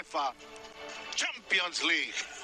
UEFA Champions League.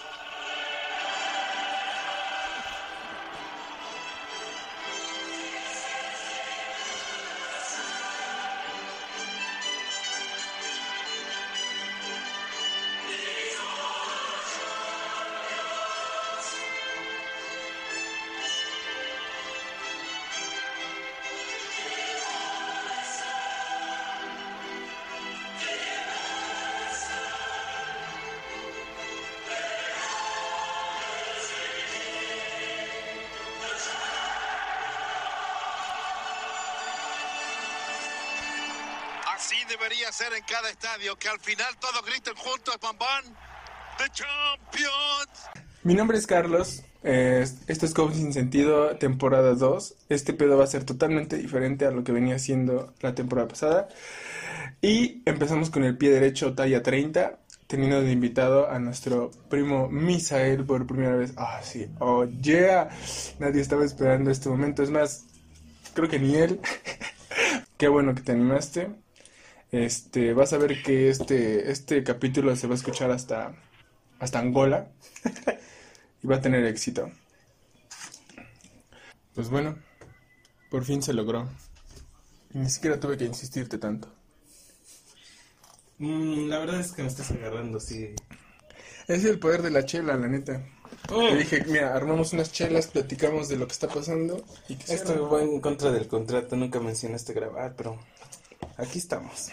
En cada estadio, que al final todos griten juntos. The Champions. Mi nombre es Carlos. eh, esto es Coach Sin Sentido, temporada 2. Este pedo va a ser totalmente diferente a lo que venía haciendo la temporada pasada. Y empezamos con el pie derecho, talla 30, teniendo de invitado a nuestro primo Misael por primera vez. Ah, sí, oh yeah. Nadie estaba esperando este momento. Es más, creo que ni él. Qué bueno que te animaste. Este, vas a ver que este, este capítulo se va a escuchar hasta, hasta Angola y va a tener éxito. Pues bueno, por fin se logró. Ni siquiera tuve que insistirte tanto. Mm, la verdad es que me estás agarrando, sí. Es el poder de la chela, la neta. Oh. Te dije, mira, armamos unas chelas, platicamos de lo que está pasando y que Esto va en contra del contrato, nunca mencionaste grabar, pero aquí estamos.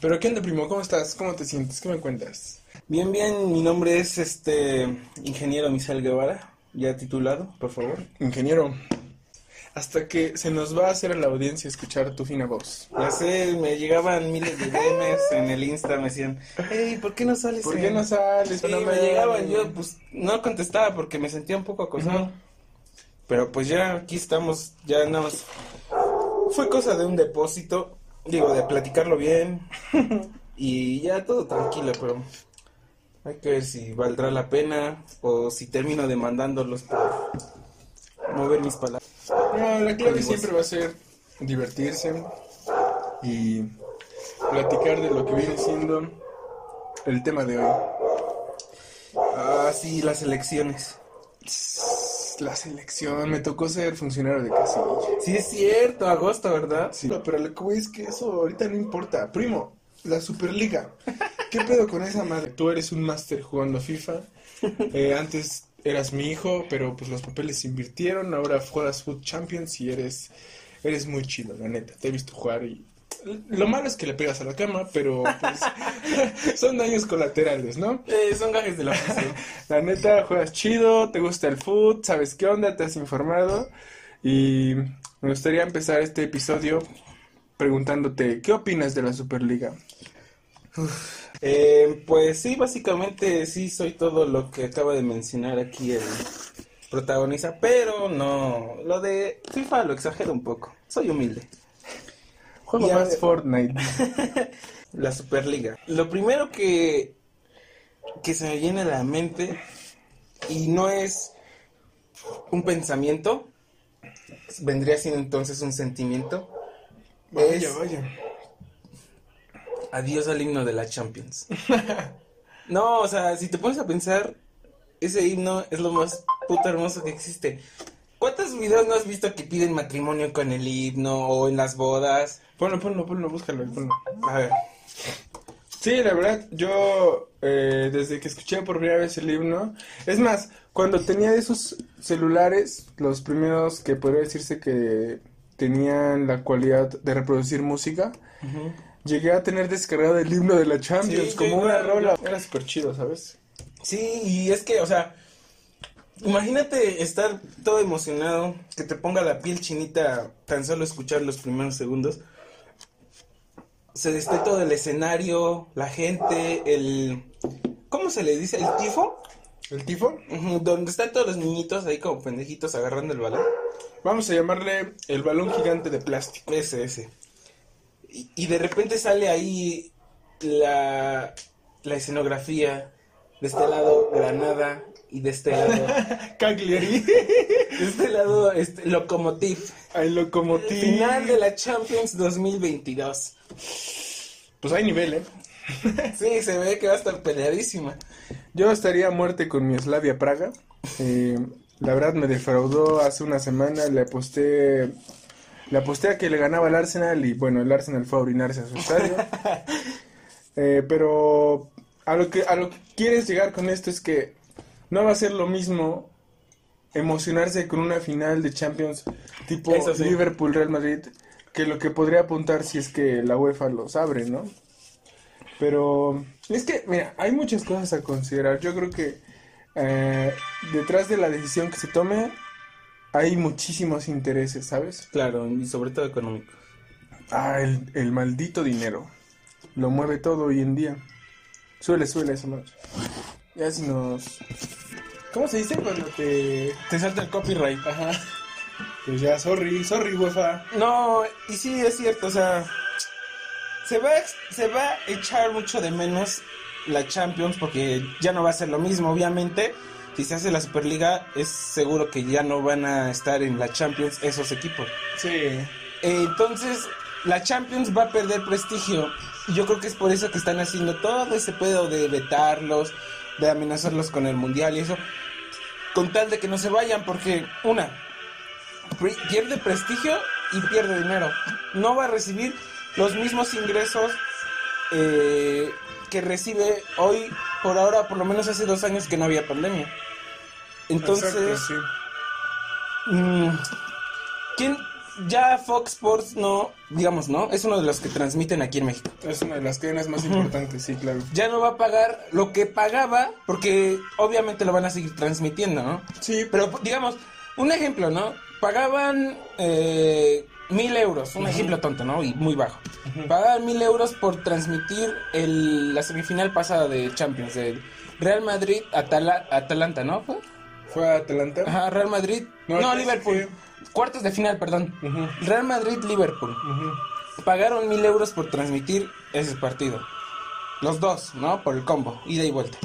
Pero ¿qué onda, primo? ¿Cómo estás? ¿Cómo te sientes? ¿Qué me cuentas? Bien, bien, mi nombre es este ingeniero Misael Guevara, ya titulado, por favor. Ingeniero, hasta que se nos va a hacer a la audiencia escuchar tu fina voz. Ya sé, me llegaban miles de DMs en el Insta, me decían, hey, ¿por qué no sales? ¿Por en-?" qué no sales? Sí, No me llegaban, yo pues no contestaba porque me sentía un poco acosado. Pero pues ya aquí estamos, ya nada más. Fue cosa de un depósito, digo, de platicarlo bien. y ya todo tranquilo, pero hay que ver si valdrá la pena o si termino demandándolos por mover mis palabras. No, la clave siempre va a ser divertirse y platicar de lo que viene siendo el tema de hoy. Ah, sí, las elecciones. La selección, me tocó ser funcionario de casilla. Sí, es cierto, agosto, ¿verdad? Sí, pero lo que es que eso ahorita no importa. Primo, la Superliga. ¿Qué pedo con esa madre? Tú eres un máster jugando FIFA. Eh, antes eras mi hijo, pero pues los papeles se invirtieron. Ahora juegas Food Champions y eres, eres muy chido, la neta. Te he visto jugar y... Lo malo es que le pegas a la cama, pero pues, son daños colaterales, ¿no? Eh, son gajes de la oficina. La neta, juegas chido, te gusta el food, sabes qué onda, te has informado. Y me gustaría empezar este episodio preguntándote, ¿qué opinas de la Superliga? Eh, pues sí, básicamente sí soy todo lo que acaba de mencionar aquí el protagonista, pero no, lo de FIFA lo exagero un poco, soy humilde. Juego más Fortnite. La Superliga. Lo primero que, que se me viene a la mente, y no es un pensamiento, vendría siendo entonces un sentimiento, Vaya, es vaya. adiós al himno de la Champions. No, o sea, si te pones a pensar, ese himno es lo más puto hermoso que existe. ¿Cuántos videos no has visto que piden matrimonio con el himno o en las bodas? Ponlo, ponlo, ponlo, búscalo, ponlo. A ver, Sí, la verdad, yo eh, desde que escuché por primera vez el himno, es más, cuando tenía esos celulares, los primeros que podría decirse que tenían la cualidad de reproducir música, llegué a tener descargado el himno de la Champions Sí, como una rola. Era súper chido, ¿sabes? Sí, y es que, o sea, imagínate estar todo emocionado, que te ponga la piel chinita tan solo escuchar los primeros segundos. Se esté todo el escenario, la gente, el... ¿Cómo se le dice? ¿El tifo? ¿El tifo? Donde están todos los niñitos ahí como pendejitos agarrando el balón. Vamos a llamarle el balón gigante de plástico. Ese, ese. Y, y de repente sale ahí la, la escenografía. De este lado, Granada. Y de este lado, Cagliari, de este lado, este, Lokomotiv. El locomotiv. Final de la Champions 2022. Pues hay nivel, ¿eh? Sí, se ve que va a estar peleadísima. Yo estaría a muerte con mi Slavia Praga. Eh, la verdad me defraudó hace una semana, le aposté, le aposté a que le ganaba al Arsenal y bueno, el Arsenal fue a orinarse a su estadio. Eh, pero a lo que a lo que quieres llegar con esto es que no va a ser lo mismo emocionarse con una final de Champions tipo sí. Liverpool Real Madrid que lo que podría apuntar si es que la UEFA los abre, ¿no? Pero es que, mira, hay muchas cosas a considerar. Yo creo que eh, detrás de la decisión que se tome hay muchísimos intereses, ¿sabes? Claro, y sobre todo económico. Ah, el, el maldito dinero. Lo mueve todo hoy en día. Suele, suele eso, ¿no? Ya si nos... ¿Cómo se dice cuando te... Te salta el copyright. Ajá. Pues ya, sorry, sorry, UEFA. No, y sí es cierto, o sea, se va, a se va a echar mucho de menos la Champions porque ya no va a ser lo mismo, obviamente. Si se hace la Superliga, es seguro que ya no van a estar en la Champions esos equipos. Sí. Eh, Entonces, la Champions va a perder prestigio. Y Yo creo que es por eso que están haciendo todo ese pedo de vetarlos, de amenazarlos con el Mundial y eso. Con tal de que no se vayan, porque, una, pierde prestigio y pierde dinero. No va a recibir los mismos ingresos eh, que recibe hoy, por ahora, por lo menos hace dos años que no había pandemia. Entonces, Exacto, sí. Mm, ¿Quién? Ya Fox Sports no, digamos, ¿no? Es uno de los que transmiten aquí en México. Es una de las cadenas más importantes, sí, claro. Ya no va a pagar lo que pagaba, porque obviamente lo van a seguir transmitiendo, ¿no? Sí, Pero digamos, un ejemplo, ¿no? Pagaban eh, mil euros, un ejemplo tonto, ¿no? Y muy bajo. Pagaban mil euros por transmitir el, la semifinal pasada de Champions, de Real Madrid Atala- Atalanta, ¿no? ¿Fue? fue a Atlanta. Ajá, Real Madrid. No, No, Liverpool. Cuartos de final, perdón. Real Madrid-Liverpool. Pagaron mil euros por transmitir ese partido. Los dos, ¿no? Por el combo, ida y vuelta.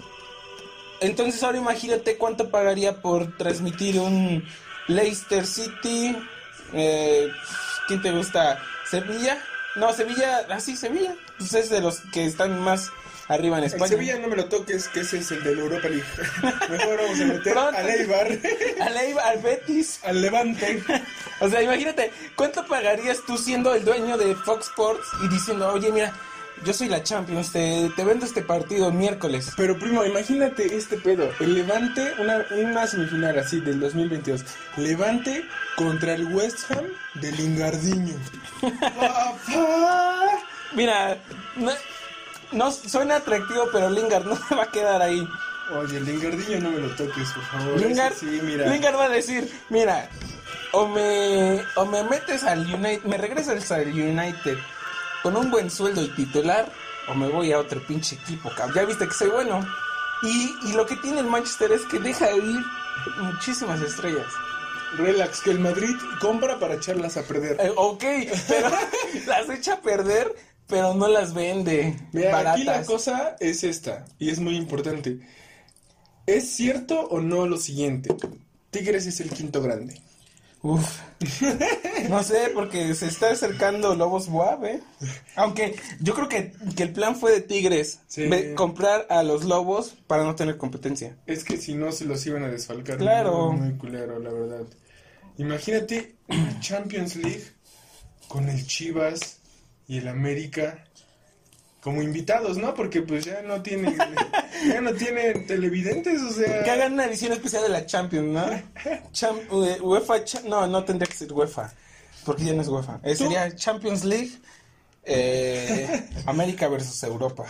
Entonces ahora imagínate cuánto pagaría por transmitir un Leicester City. Eh, ¿Quién te gusta? ¿Sevilla? No, Sevilla, ah sí, Sevilla. Pues es de los que están más arriba en España. Sevilla no me lo toques, que ese es el de la Europa League. Mejor vamos a meter Pronto. al Eibar, Al Eibar, al Betis. al Levante. O sea, imagínate, ¿cuánto pagarías tú siendo el dueño de Fox Sports y diciendo, oye, mira, yo soy la Champions, te, te vendo este partido el miércoles? Pero primo, imagínate este pedo. El Levante, una, una semifinal así del 2022. Levante contra el West Ham de Lingardiño. Mira, no, no suena atractivo, pero Lingard no se va a quedar ahí. Oye, el Lingardiño no me lo toques, por favor. Lingard, Sí, mira. Lingard va a decir, mira, o me, o me metes al United, me regresas al United con un buen sueldo y titular, o me voy a otro pinche equipo, cabrón. Ya viste que soy bueno. Y, y lo que tiene el Manchester es que deja ir muchísimas estrellas. Relax, que el Madrid compra para echarlas a perder. Eh, ok, pero las echa a perder, pero no las vende Mira, baratas. aquí la cosa es esta, y es muy importante. ¿Es cierto o no lo siguiente? Tigres es el quinto grande. Uf. No sé, porque se está acercando Lobos Buap, ¿eh? Aunque yo creo que, que el plan fue de Tigres. Sí. ve- comprar a los Lobos para no tener competencia. Es que si no se los iban a desfalcar. Claro. Muy, muy culero, la verdad. Imagínate Champions League con el Chivas y el América como invitados, ¿no? Porque pues ya no tienen, ya no tienen televidentes, o sea. Que hagan una edición especial de la Champions, ¿no? Cham- eh, UEFA, cha- no, no tendría que ser UEFA, porque ya no es UEFA. Eh, sería Champions League, eh, América versus Europa.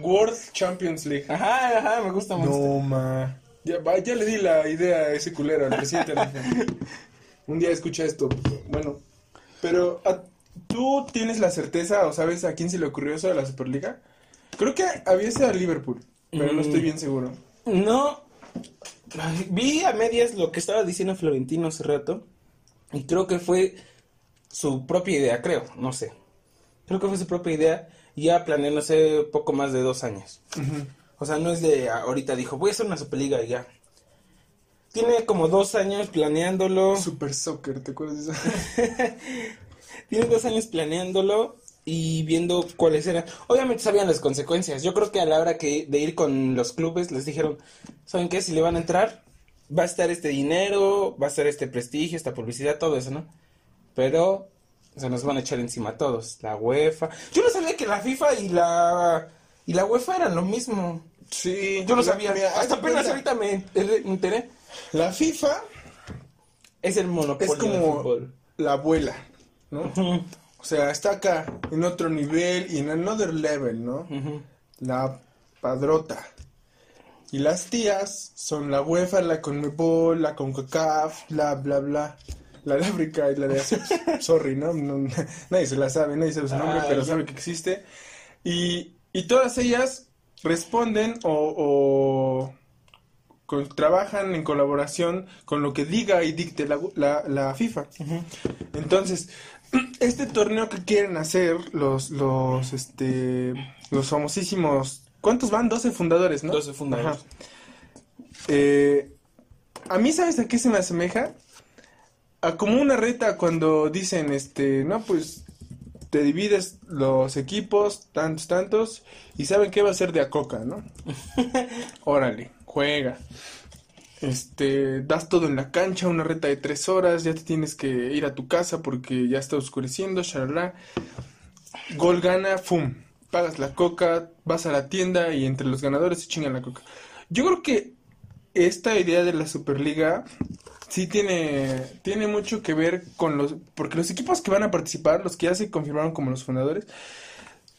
World Champions League. Ajá, ajá, me gusta mucho. No, ma. Ya, ya le di la idea a ese culero, al presidente. Un día escucha esto. Bueno, pero ¿a- ¿tú tienes la certeza o sabes a quién se le ocurrió eso de la Superliga? Creo que había sido a Liverpool, pero no estoy bien seguro. No. Vi a medias lo que estaba diciendo Florentino hace rato. Y creo que fue su propia idea, creo, no sé. Creo que fue su propia idea, ya planeándose poco más de dos años. O sea, no es de ahorita dijo, voy a hacer una Superliga y ya. Tiene como dos años planeándolo. Super Soccer, ¿te acuerdas de eso? Tiene dos años planeándolo y viendo cuáles eran. Obviamente sabían las consecuencias. Yo creo que a la hora que de ir con los clubes les dijeron, ¿saben qué? Si le van a entrar, va a estar este dinero, va a estar este prestigio, esta publicidad, todo eso, ¿no? Pero se nos van a echar encima a todos. La UEFA. Yo no sabía que la FIFA y la y la UEFA eran lo mismo. Sí. Yo no sabía. mira, Hasta apenas ahorita me me enteré. La FIFA Es el monopolio es del como fútbol. la abuela, ¿no? O sea, está acá en otro nivel y en another level, ¿no? La padrota. Y las tías son la UEFA, la Conmebol, la CONCACAF, bla, bla, bla. La de África y la de Asia. Sorry, ¿no? No- Nadie se la sabe, nadie sabe su nombre, Ah, pero ya. sabe que existe. Y, y todas ellas responden o, o con- trabajan en colaboración con lo que diga y dicte la, la- la FIFA. Entonces, este torneo que quieren hacer los, los, este, los famosísimos, ¿cuántos van? 12 fundadores, ¿no? 12 fundadores. Ajá. Eh, a mí, ¿sabes a qué se me asemeja? A como una reta cuando dicen, este, no, pues te divides los equipos, tantos, tantos, y saben qué va a ser de a coca, ¿no? Órale, juega. Este, das todo en la cancha, una reta de tres horas, ya te tienes que ir a tu casa porque ya está oscureciendo, shalala. Gol gana, ¡fum! Pagas la coca, vas a la tienda y entre los ganadores se chingan la coca. Yo creo que esta idea de la Superliga sí tiene, tiene mucho que ver con los... Porque los equipos que van a participar, los que ya se confirmaron como los fundadores,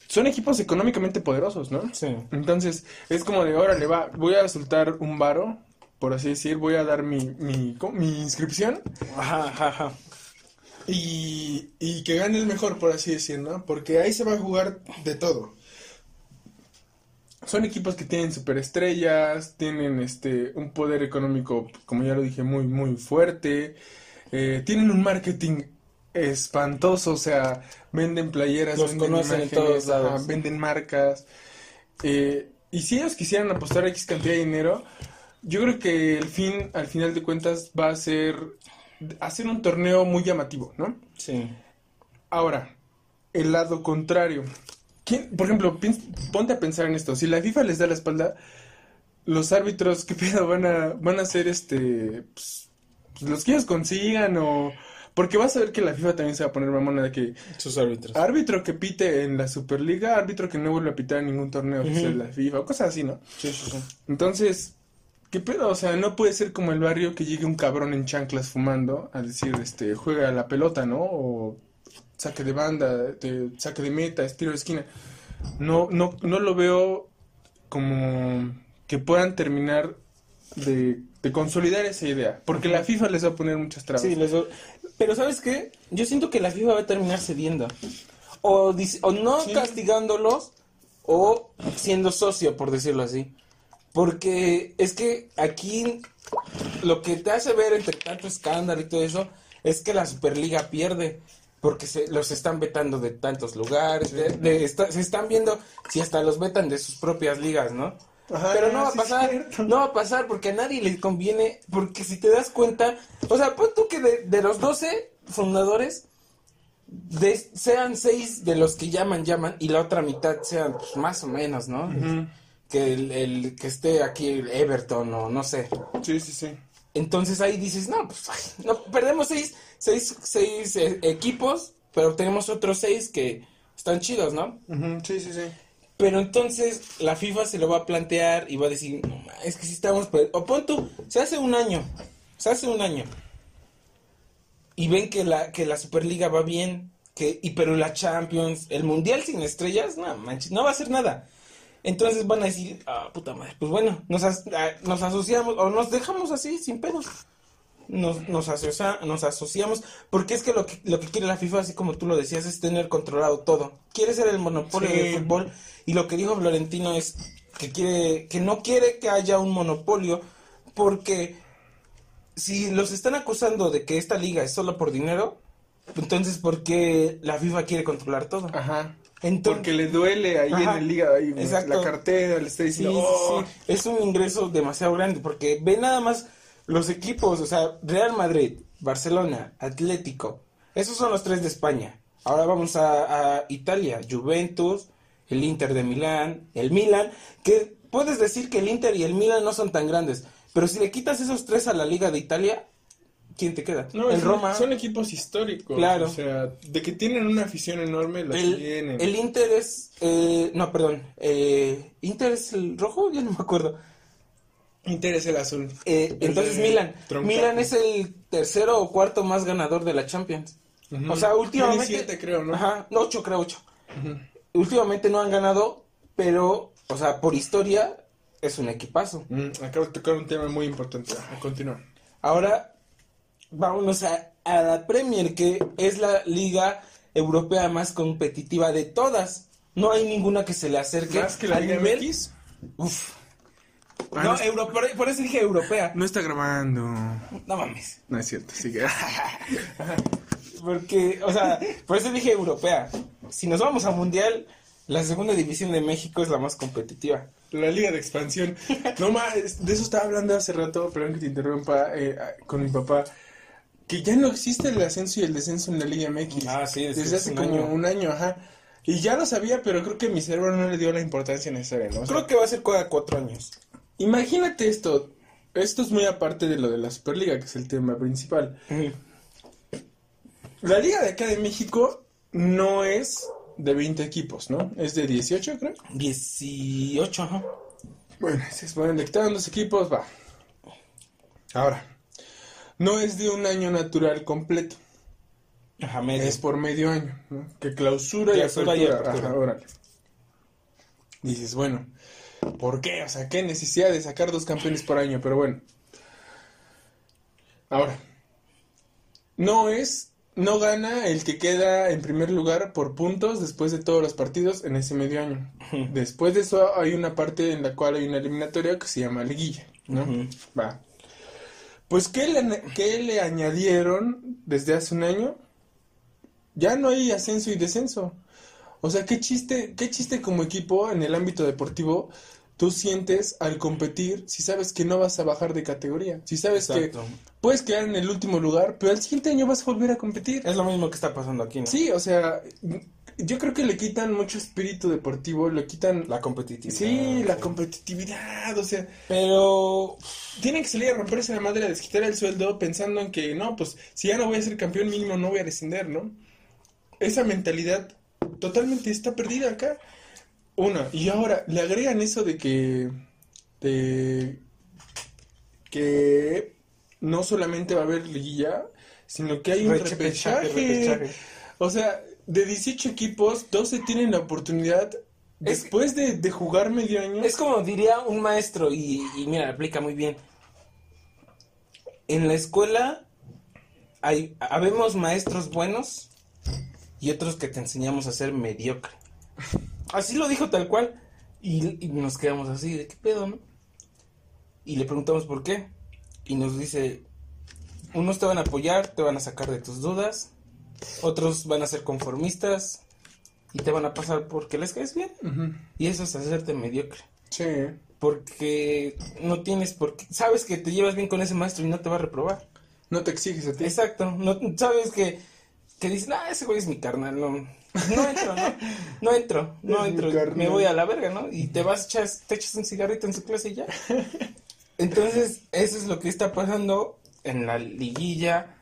son equipos económicamente poderosos, ¿no? Sí. Entonces, es como de, órale, va, voy a soltar un varo, por así decir, voy a dar mi, mi, inscripción Ajá, ajá, ajá. y, y que gane el mejor, por así decir, ¿no? Porque ahí se va a jugar de todo. Son equipos que tienen superestrellas, tienen este un poder económico, como ya lo dije, muy, muy fuerte. eh, tienen un marketing espantoso, o sea, venden playeras, Los venden conocen en imágenes, todos lados. ajá, venden marcas. eh, y si ellos quisieran apostar X cantidad de dinero, yo creo que el fin, al final de cuentas, va a ser hacer un torneo muy llamativo, ¿no? Sí. Ahora, el lado contrario. ¿Quién, por ejemplo, ponte a pensar en esto. Si la FIFA les da la espalda, los árbitros, ¿qué pedo? Van a, van a ser este. pues, pues, los que ellos consigan o. Porque vas a ver que la FIFA también se va a poner mamona de que Sus árbitros. árbitro que pite en la Superliga, árbitro que no vuelve a pitar en ningún torneo oficial de la FIFA o cosas así, ¿no? Sí, sí, sí. Entonces, ¿qué pedo? O sea, no puede ser como el barrio que llegue un cabrón en chanclas fumando a decir, este, juega a la pelota, ¿no? O saque de banda, de- saque de meta, estilo de esquina. No, no, no lo veo como que puedan terminar de, de consolidar esa idea. Porque la FIFA les va a poner muchas trabas. Sí, les Pero ¿sabes qué? Yo siento que la FIFA va a terminar cediendo. O, no Sí. castigándolos o siendo socio, por decirlo así. Porque es que aquí lo que te hace ver entre tanto escándalo y todo eso es que la Superliga pierde. Porque se, los están vetando de tantos lugares. de- de- está- se están viendo si hasta los vetan de sus propias ligas, ¿no? Ajá, Pero no va a pasar, no va a pasar porque a nadie le conviene, porque si te das cuenta, o sea, pon tú que de, de los 12 fundadores, de, sean 6 de los que llaman, llaman, y la otra mitad sean pues, más o menos, ¿no? Ujú. Que el, el que esté aquí el Everton o no sé. Sí, sí, sí. Entonces ahí dices, no, pues ay, no, perdemos seis, seis, seis eh, equipos, pero tenemos otros seis que están chidos, ¿no? Sí, sí, sí. Pero entonces la FIFA se lo va a plantear y va a decir, no, es que si estamos... O pon tú, se hace un año, se hace un año. Y ven que la, que la Superliga va bien, que, y pero la Champions, el Mundial sin estrellas, no manches, no va a hacer nada. Entonces van a decir, ah, puta madre, pues bueno, nos, as- ah, nos asociamos o nos dejamos así, sin pedos. Nos, nos, asocia- nos asociamos, porque es que lo, que lo que quiere la FIFA, así como tú lo decías, es tener controlado todo. Quiere ser el monopolio Sí. del fútbol y lo que dijo Florentino es que quiere que no quiere que haya un monopolio porque si los están acusando de que esta liga es solo por dinero, entonces ¿por qué la FIFA quiere controlar todo? Ajá. Entonces, Porque le duele ahí Ajá, en el liga, ahí, la cartera, le está diciendo, sí, "Oh". sí. Es un ingreso demasiado grande porque ve nada más los equipos, o sea, Real Madrid, Barcelona, Atlético, esos son los tres de España. Ahora vamos a, a Italia, Juventus, el Inter de Milán, el Milan, que puedes decir que el Inter y el Milan no son tan grandes, pero si le quitas esos tres a la Liga de Italia, ¿quién te queda? No, el son, Roma. son equipos históricos. Claro. O sea, de que tienen una afición enorme, la El, tienen. el Inter es, eh, no, perdón, eh, Inter es el rojo, ya no me acuerdo. Inter es el azul. Eh, El entonces Milan. Milan es el tercero o cuarto más ganador de la Champions. Ujú. O sea, últimamente, Tiene siete, creo, ¿no? Ajá, no, ocho, creo ocho. Ujú. Últimamente no han ganado, pero, o sea, por historia es un equipazo. Mm, acabo de tocar un tema muy importante. A continuar. Ahora, vámonos a, a la Premier, que es la liga europea más competitiva de todas. No hay ninguna que se le acerque Más que la al Liga nivel- MX. Uf. Ah, no, no, euro- por eso dije europea. no está grabando. No mames. No es cierto, sigue. Porque, o sea, por eso dije europea. Si nos vamos a mundial, la segunda división de México es la más competitiva. La liga de expansión. No más, de eso estaba hablando hace rato, perdón que te interrumpa, eh, con mi papá. Que ya no existe el ascenso y el descenso en la Liga MX. Ah, sí, desde desde hace un como año. un año, ajá. Y ya lo sabía, pero creo que mi cerebro no le dio la importancia necesaria, ¿no? O sea, Creo que va a ser cada cuatro años. Imagínate esto. Esto es muy aparte de lo de la Superliga, que es el tema principal. La Liga de acá de México no es de 20 equipos, ¿no? Es de 18, creo. 18, ajá. Bueno, se ponen dictados los equipos, va. Ahora, no es de un año natural completo, Ajá, medio. es por medio año, ¿no? Que clausura, Clausura y y apertura. apertura. Ajá, órale. Dices, bueno, ¿por qué? O sea, ¿qué necesidad de sacar dos campeones por año? Pero bueno. Ahora, no es, no gana el que queda en primer lugar por puntos después de todos los partidos en ese medio año. Después de eso hay una parte en la cual hay una eliminatoria que se llama liguilla, ¿no? Va. Pues, ¿qué le, qué le añadieron desde hace un año? Ya no hay ascenso y descenso. O sea, qué chiste, qué chiste como equipo en el ámbito deportivo tú sientes al competir si sabes que no vas a bajar de categoría. Si sabes Exacto. que puedes quedar en el último lugar, pero al siguiente año vas a volver a competir. Es lo mismo que está pasando aquí, ¿no? Sí, o sea, yo creo que le quitan mucho espíritu deportivo, le quitan... La competitividad. Sí, la competitividad, o sea, Pero tienen que salir a romperse la madre a desquitar el sueldo pensando en que no, pues si ya no voy a ser campeón mínimo no voy a descender, ¿no? Esa mentalidad totalmente está perdida acá. Una, y ahora le agregan eso de que de que no solamente va a haber liguilla, sino que hay un Repechaje. O sea, de 18 equipos, 12 tienen la oportunidad Es- después de, de jugar medio año. es como diría un maestro, y, y mira, aplica muy bien. En la escuela hay, habemos maestros buenos y otros que te enseñamos a ser mediocre. Así lo dijo tal cual. Y, y nos quedamos así, ¿de qué pedo, no? Y le preguntamos por qué. Y nos dice, unos te van a apoyar, te van a sacar de tus dudas, otros van a ser conformistas y te van a pasar porque les caes bien. Y eso es hacerte mediocre. Sí. Porque no tienes por qué. Sabes que te llevas bien con ese maestro y no te va a reprobar. No te exiges a ti. Exacto. No, sabes que, que dices, ah, ese güey es mi carnal. No, no entro, ¿no? No entro, no entro. Me voy a la verga, ¿no? Y te vas, echas, te echas un cigarrito en su clase y ya. Entonces, eso es lo que está pasando en la liguilla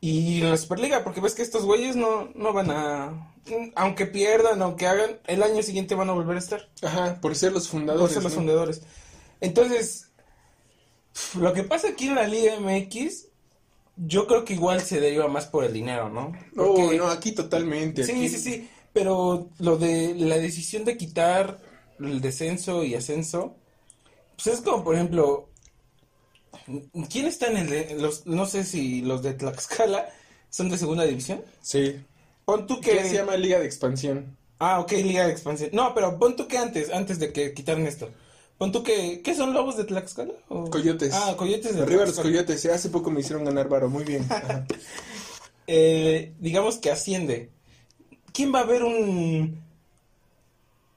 y en la Superliga. Porque ves que estos güeyes no, no van a. Aunque pierdan, aunque hagan, el año siguiente van a volver a estar. Ajá, por ser los Por fundadores. ser los ¿no? fundadores. Entonces, lo que pasa aquí en la Liga MX, yo creo que igual se deriva más por el dinero, ¿no? Oh, no, aquí totalmente. sí, aquí- sí, sí, pero lo de la decisión de quitar el descenso y ascenso, pues es como, por ejemplo, ¿quién está en el de, los, no sé si los de Tlaxcala son de segunda división? Sí. Pon tú Que que... se llama Liga de Expansión. Ah, ok, Liga de Expansión. No, pero pon tú que antes, antes de que quitaran esto. Pon tú que... ¿Qué son lobos de Tlaxcala? ¿O- Coyotes. Ah, coyotes de Arriba los Tlaxcala. coyotes. Hace poco me hicieron ganar varo. Muy bien. Eh, digamos que asciende. ¿Quién va a ver un...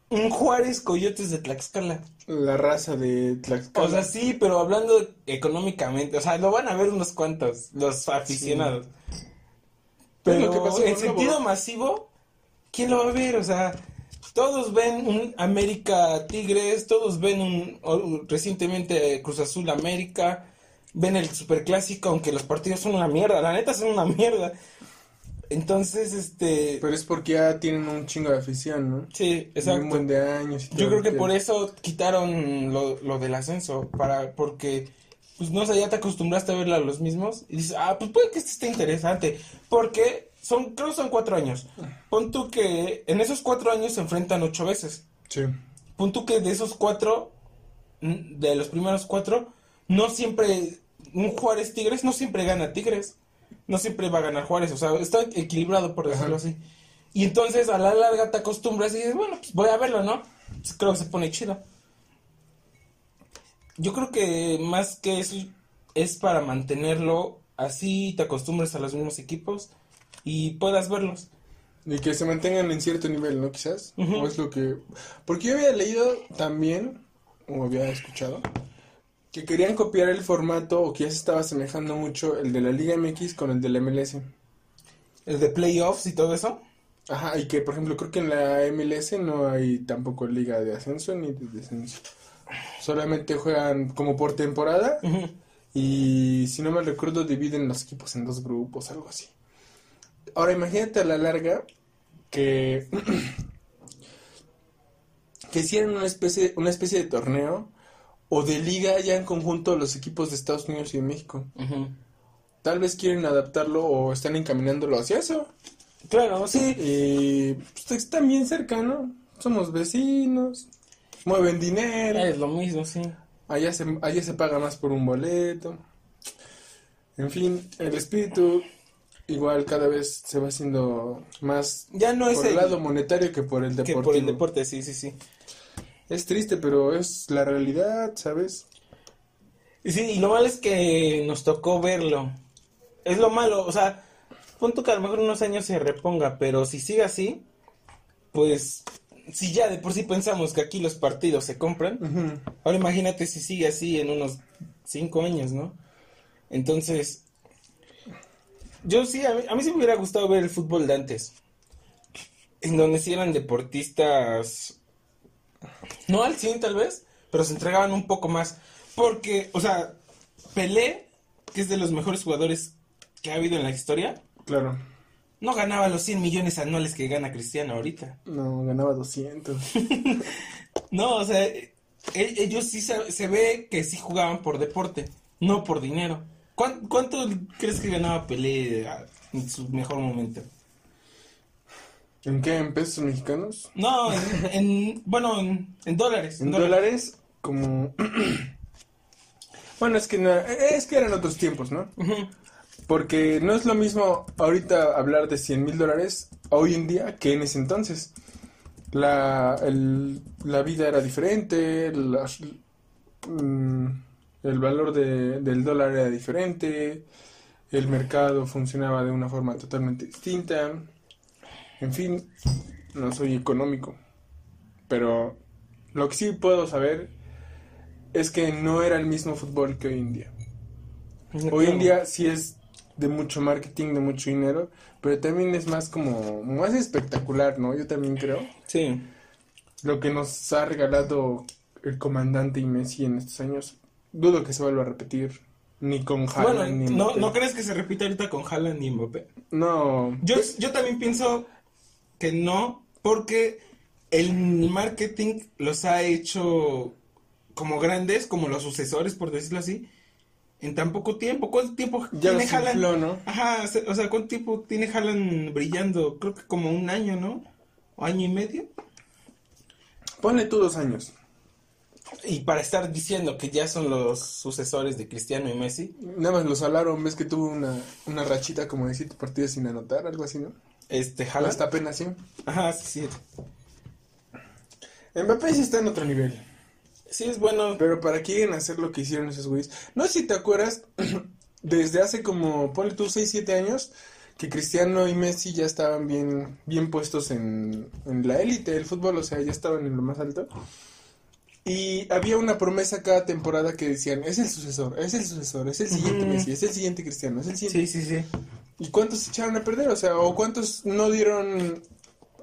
Un Juárez Coyotes de Tlaxcala? La raza de Tlaxcala. O sea, sí, pero hablando económicamente, o sea, lo van a ver unos cuantos, los aficionados. Pero en sentido Lobo. masivo, ¿quién lo va a ver? O sea, todos ven un América Tigres, todos ven un o- recientemente Cruz Azul América, ven el Superclásico, aunque los partidos son una mierda, la neta son una mierda. Entonces, este, Pero es porque ya tienen un chingo de afición, ¿no? sí, Un exacto. buen de años. y Yo creo que por eso quitaron lo, lo del ascenso, para, porque, pues no sé, ya te acostumbraste a verla a los mismos y dices, ah, pues puede que este esté interesante, porque son, creo que son cuatro años. Pon tú que en esos cuatro años se enfrentan ocho veces. Sí. Pon tú que de esos cuatro, de los primeros cuatro, no siempre, un Juárez Tigres no siempre gana Tigres, no siempre va a ganar Juárez, o sea, está equilibrado por decirlo Ajá. así. Y entonces a la larga te acostumbras y dices, bueno, pues voy a verlo, ¿no? Pues, creo que se pone chido. Yo creo que más que eso es para mantenerlo así, te acostumbres a los mismos equipos y puedas verlos. Y que se mantengan en cierto nivel, ¿no? Quizás. O es lo que... Porque yo había leído también, o había escuchado, que querían copiar el formato o que ya se estaba asemejando mucho el de la Liga MX con el de la MLS. El de playoffs y todo eso. Ajá, y que por ejemplo creo que en la MLS no hay tampoco liga de ascenso ni de descenso. Solamente juegan como por temporada y si no me recuerdo dividen los equipos en dos grupos, algo así. Ahora imagínate a la larga que que hicieran una especie una especie de torneo o de liga ya en conjunto los equipos de Estados Unidos y de México. Tal vez quieren adaptarlo o están encaminándolo hacia eso. Claro, sí. Y pues, están bien cercanos, somos vecinos, mueven dinero, Es lo mismo, sí. allá se, allá se paga más por un boleto. En fin, el espíritu igual cada vez se va haciendo más Ya no es por el el- lado monetario que por el que deportivo. por el deporte, sí, sí, sí. Es triste, pero es la realidad, ¿sabes? Sí, y lo malo es que nos tocó verlo. Es lo malo, o sea, punto que a lo mejor unos años se reponga, pero si sigue así, pues si ya de por sí pensamos que aquí los partidos se compran, ahora imagínate si sigue así en unos cinco años, ¿no? Entonces, yo sí, a mí, a mí sí me hubiera gustado ver el fútbol de antes, en donde sí eran deportistas, no al 100 tal vez, pero se entregaban un poco más, porque, o sea, Pelé, que es de los mejores jugadores que ha habido en la historia, Claro, no ganaba los 100 millones anuales que gana Cristiano ahorita. no, ganaba 200. No, o sea, e- ellos sí se, se ve que sí jugaban por deporte, no por dinero. ¿Cuán- ¿Cuánto, crees que ganaba Pelé a- en su mejor momento? ¿En qué? ¿En pesos mexicanos? No, en, en- bueno, en, en dólares. En dólares, como... bueno, es que, no- es que eran otros tiempos, ¿no? Porque no es lo mismo ahorita hablar de 100 mil dólares hoy en día que en ese entonces. La, el- la vida era diferente, las- mm, el valor de- del dólar era diferente, el mercado funcionaba de una forma totalmente distinta. En fin, no soy económico, pero lo que sí puedo saber es que no era el mismo fútbol que hoy en día. Hoy en día sí es de mucho marketing, de mucho dinero, pero también es más como, más espectacular, ¿no? Yo también creo. Sí. Lo que nos ha regalado el comandante y Messi en estos años, dudo que se vuelva a repetir. Ni con Bueno, Haaland, ni ¿no, Mbappé. ¿no crees que se repita ahorita con Haaland y Mbappé? No. Yo, yo también pienso que no, porque el marketing los ha hecho como grandes, como los sucesores, por decirlo así, en tan poco tiempo. ¿Cuánto tiempo Ya tiene Haaland? infló, ¿no? Ajá, o sea, ¿cuánto tiempo tiene Haaland brillando? Creo que como un año, ¿no? ¿O año y medio? Ponle tú dos años. Y para estar diciendo que ya son los sucesores de Cristiano y Messi, Nada más los hablaron, ves que tuvo una, una rachita como de siete partidos sin anotar, algo así, ¿no? este Haaland. Hasta apenas sí. Ajá, sí, sí. Mbappé sí está en otro nivel. Sí, es bueno. Pero para que lleguen a hacer lo que hicieron esos güeyes. No sé si te acuerdas, desde hace como, ponle tú 6, 7 años, que Cristiano y Messi ya estaban bien, bien puestos en, en la élite del fútbol, o sea, ya estaban en lo más alto. Y había una promesa cada temporada que decían, es el sucesor, es el sucesor, es el siguiente. Messi, es el siguiente Cristiano, es el siguiente. Sí, sí, sí. ¿Y cuántos se echaron a perder? O sea, o cuántos no dieron,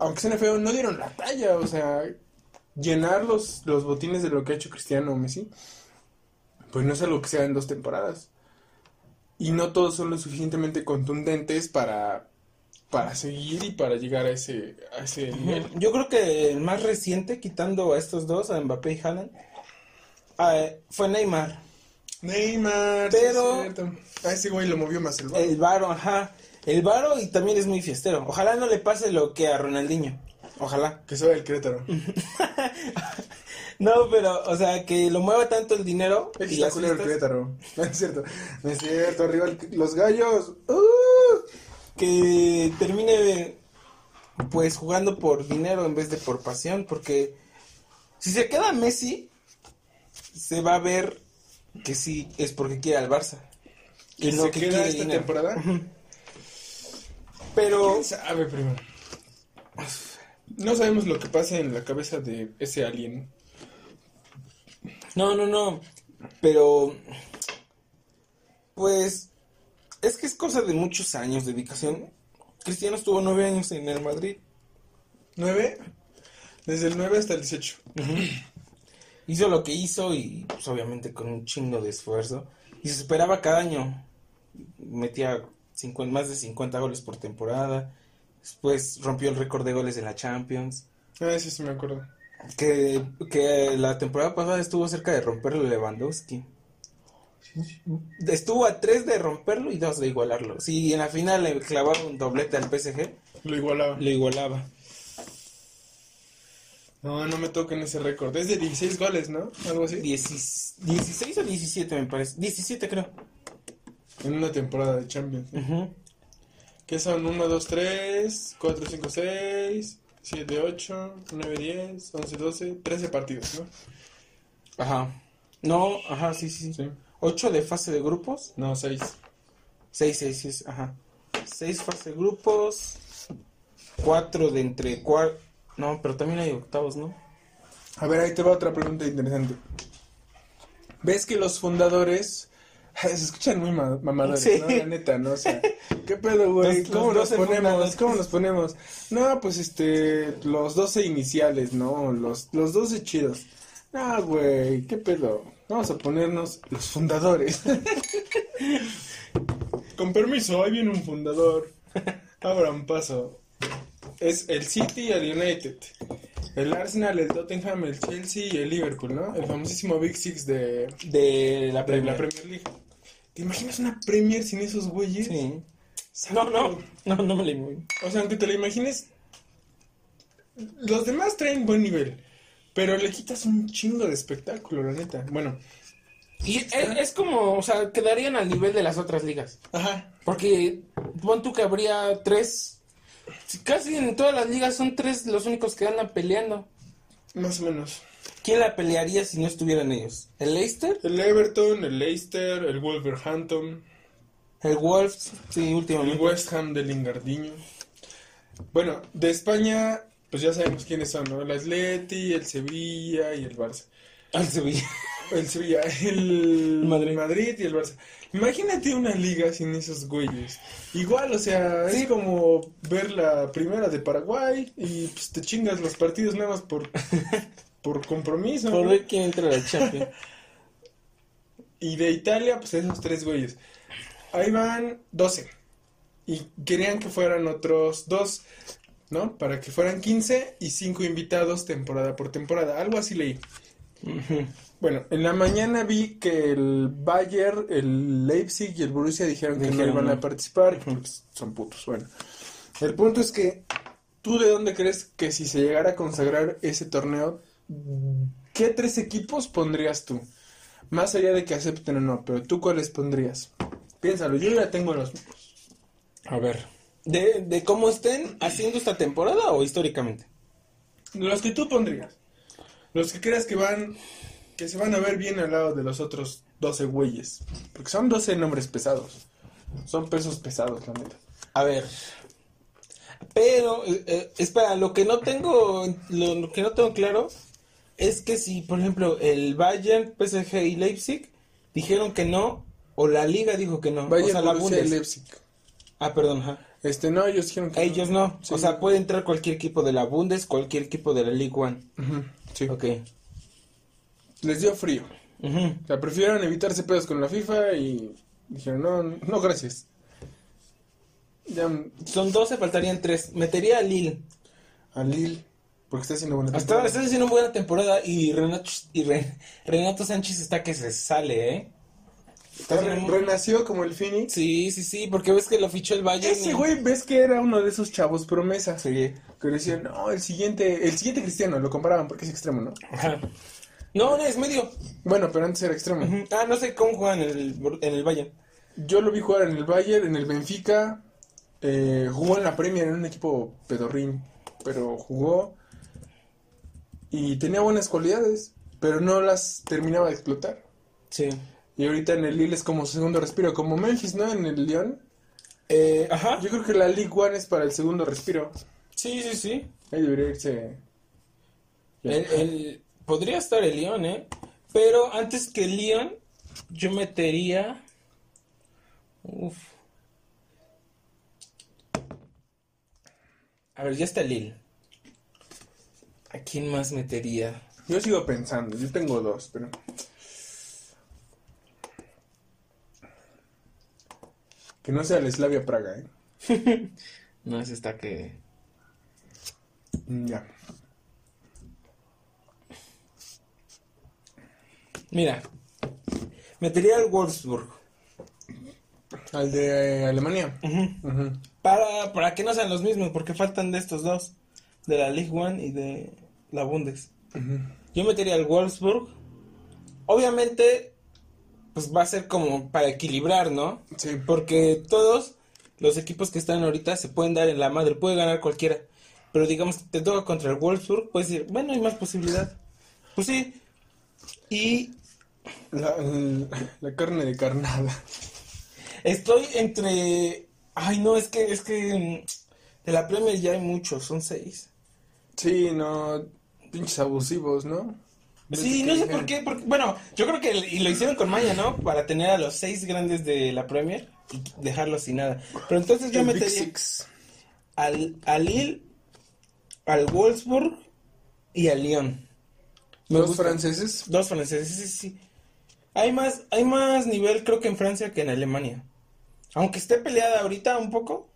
aunque suene feo, no dieron la talla, o sea, llenar los, los botines de lo que ha hecho Cristiano o Messi, pues no es algo que sea en dos temporadas. Y no todos son lo suficientemente contundentes para, para seguir y para llegar a ese, a ese nivel. Yo creo que el más reciente, quitando a estos dos, a Mbappé y Haaland, ah, fue Neymar. Neymar, Pero- sí es a ese güey lo movió más el El Varo. Varo, ajá. El Varo y también es muy fiestero. Ojalá no le pase lo que a Ronaldinho. Ojalá. Que se vaya el Querétaro. No, pero, o sea, que lo mueva tanto el dinero Es y que está el Querétaro. No es cierto. No es cierto, arriba el- los gallos. ¡Uh! Que termine pues jugando por dinero en vez de por pasión, porque si se queda Messi, se va a ver que sí es porque quiere al Barça. ¿Y no se que queda esta dinero. temporada? Pero ¿Quién sabe primero? No sabemos lo que pasa en la cabeza de ese alien. No, no, no. Pero, pues, es que es cosa de muchos años de dedicación. Cristiano estuvo nueve años en el Madrid. ¿Nueve? Desde el 9 hasta el 18. Hizo lo que hizo y, pues, obviamente con un chingo de esfuerzo. Y se superaba cada año. Metía 50 más de 50 goles por temporada. Después rompió el récord de goles de la Champions. Ah, sí, sí me acuerdo. Que, que la temporada pasada estuvo cerca de romperlo Lewandowski. Estuvo a tres de romperlo y dos de igualarlo. Si en la final le clavaba un doblete al PSG, Lo igualaba. lo igualaba. No, no me toquen ese récord. Es de 16 goles, ¿no? Algo así. Diecis- 16 o 17 me parece. 17 creo. En una temporada de Champions. Ujú. Que son 1, 2, 3, 4, 5, 6, 7, 8, 9, 10, 11, 12, 13 partidos, ¿no? Ajá. No, ajá, sí, sí. Sí. 8 de fase de grupos. No, 6. 6, 6, 6, ajá. 6 fase de grupos. 4 de entre cuar... No, pero también hay octavos, ¿no? A ver, ahí te va otra pregunta interesante. ¿Ves que los fundadores se escuchan muy ma- mamadores, Sí. ¿no? La neta, ¿no? O sea, ¿qué pedo, güey? ¿Cómo los nos 12 ponemos? fundadores. ¿Cómo nos ponemos? No, pues este, los 12 iniciales, ¿no? Los, los 12 chidos. No, güey, ¿qué pedo? Vamos a ponernos los fundadores. Con permiso, ahí viene un fundador. Abran paso. Es el City y el United. El Arsenal, el Tottenham, el Chelsea y el Liverpool, ¿no? El famosísimo Big Six de, De la de Premier. la Premier League. ¿Te imaginas una Premier sin esos güeyes? Sí. No, no, no, no me la imagino. O sea, aunque te lo imagines, los demás traen buen nivel. Pero le quitas un chingo de espectáculo, la neta. Bueno, Y es, es como, o sea, quedarían al nivel de las otras ligas. ajá. Porque pon tú que habría tres. si Casi en todas las ligas son tres los únicos que andan peleando. Más o menos. ¿Quién la pelearía si no estuvieran ellos? ¿El Leicester? El Everton, el Leicester, el Wolverhampton, ¿El Wolves? Sí, el últimamente. West Ham de Lingardinho. Bueno, de España, pues ya sabemos quiénes son, ¿no? El Atleti, el Sevilla y el Barça. Al Sevilla. El Sevilla, el Madrid. Madrid. y el Barça. Imagínate una liga sin esos güeyes. Igual, o sea, Sí. es como ver la primera de Paraguay y pues te chingas los partidos nada más por, por compromiso. Por ver quién entra a la Champions. Y de Italia, pues esos tres güeyes. Ahí van 12. Y querían que fueran otros dos, ¿no? Para que fueran 15 y 5 invitados temporada por temporada. Algo así leí. Bueno, en la mañana vi que el Bayern, el Leipzig y el Borussia dijeron que no iban a participar. pues, son putos. Bueno, el punto es que tú de dónde crees que si se llegara a consagrar ese torneo, ¿qué tres equipos pondrías tú? Más allá de que acepten o no, pero tú cuáles pondrías? Piénsalo, yo ya tengo los. A ver. ¿De, ¿De cómo estén haciendo esta temporada o históricamente? Los que tú pondrías. Los que creas que van, que se van a ver bien al lado de los otros 12 güeyes. Porque son 12 nombres pesados. Son pesos pesados, la neta. A ver. Pero, eh, eh, espera, lo que no tengo, lo, lo que no tengo claro es que si, por ejemplo, el Bayern, PSG y Leipzig dijeron que no, o la liga dijo que no, Bayern, o sea, la. Leipzig. Ah, perdón, ajá. Este, no, ellos dijeron que Ellos no, Sí. o sea, puede entrar cualquier equipo de la Bundes, cualquier equipo de la League One. Ujú, sí. Ok. Les dio frío. Ujú. O sea, prefirieron evitarse pedos con la FIFA y dijeron, no, no, gracias. Ya Son 12, faltarían 3. Metería a Lille. a Lille, porque está haciendo buena Hasta ahora temporada. está haciendo una buena temporada y Renato, y Re- Renato Sánchez está que se sale, ¿eh? Renació como el Phoenix. Sí, sí, sí, porque ves que lo fichó el Bayern. Ese y- güey, ves que era uno de esos chavos promesas. Sí. Que decían, no, el siguiente, el siguiente cristiano, lo comparaban porque es extremo, ¿no? Ajá. No, no, es medio. Bueno, pero antes era extremo. Ah, no sé cómo juegan en el, en el Bayern. Yo lo vi jugar en el Bayern, en el Benfica, eh, jugó en la Premier en un equipo pedorrín, pero jugó y tenía buenas cualidades, pero no las terminaba de explotar. Sí. Y ahorita en el Lille es como su segundo respiro, como Memphis, ¿no? En el Lyon. Eh, ajá. Yo creo que la League One es para el segundo respiro. Sí, sí, sí. Ahí debería irse. El, el- podría estar el Lyon, ¿eh? Pero antes que el Lyon, yo metería. Uf. A ver, ya está el Lille. ¿A quién más metería? Yo sigo pensando, yo tengo dos, pero. Que no sea la Slavia Praga, ¿eh? No, ese está que. Mm, Ya. Mira, metería al Wolfsburg. Al de eh, Alemania. Para, para que no sean los mismos, porque faltan de estos dos: de la League One y de la Bundes. Yo metería al Wolfsburg. Obviamente, pues va a ser como para equilibrar, ¿no? Sí. Porque todos los equipos que están ahorita se pueden dar en la madre, puede ganar cualquiera. Pero digamos que te toca contra el Wolfsburg, puedes decir, bueno, hay más posibilidad. Pues sí. Y La, la carne de carnada. estoy entre. Ay, no, es que, es que mm, de la Premier ya hay muchos, son seis. Sí, no. Pinches abusivos, ¿no? Sí, no sé por qué, porque, bueno, yo creo que y lo hicieron con Maya, ¿no? Para tener a los seis grandes de la Premier y dejarlos sin nada. Pero entonces yo metería Six. al, al Lille, al Wolfsburg y al Lyon. Me gusta. franceses. Dos franceses, sí, sí. Hay más, hay más nivel creo que en Francia que en Alemania. Aunque esté peleada ahorita un poco.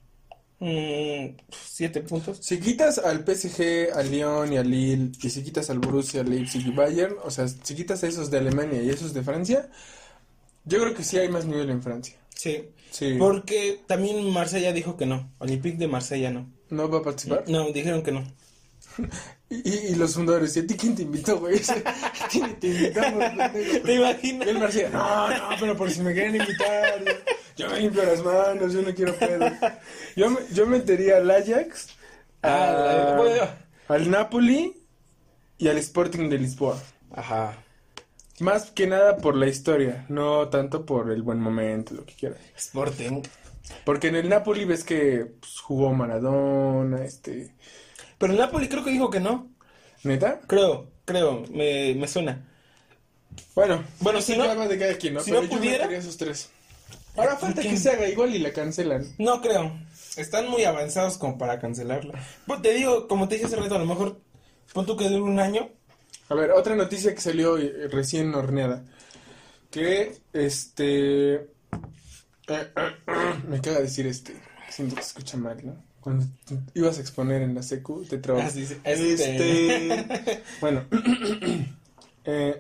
Mm, siete puntos. Si quitas al PSG, al Lyon y al Lille, y si quitas al Borussia, Leipzig y Bayern, o sea, si quitas a esos de Alemania y esos de Francia, yo creo que sí hay más nivel en Francia. Sí. Sí. Porque también Marsella dijo que no. Olympique de Marsella no. ¿No va a participar? No, dijeron que no. Y, y los fundadores, ¿y a ti quién te invitó, güey? ¿A ti te invitamos? ¿Te imaginas? Y el Marcelo, no, no, pero por si me quieren invitar, yo, me limpio las manos, yo no quiero pedo. Yo, me- yo metería al Ajax, Ah, a- bueno. al Napoli y al Sporting de Lisboa. Ajá. Más que nada por la historia, no tanto por el buen momento, lo que quieras. Sporting. Porque en el Napoli ves que pues, jugó Maradona, este... Pero el Napoli creo que dijo que no. ¿Neta? Creo, creo, me, me suena. Bueno, Bueno, si no- ya va de cada quien, ¿no? si Pero no pudiera- metería esos tres. Ahora falta que se haga igual y la cancelan. No creo. Están muy avanzados como para cancelarla. Pues te digo, como te dije hace rato, a lo mejor pon tú que dure un año. A ver, otra noticia que salió eh, recién horneada. Que, este... me caga decir este. Siento que se escucha mal, ¿no? Cuando ibas a exponer en la secu, te trabas. Ah, sí, sí, este. Este... bueno. eh,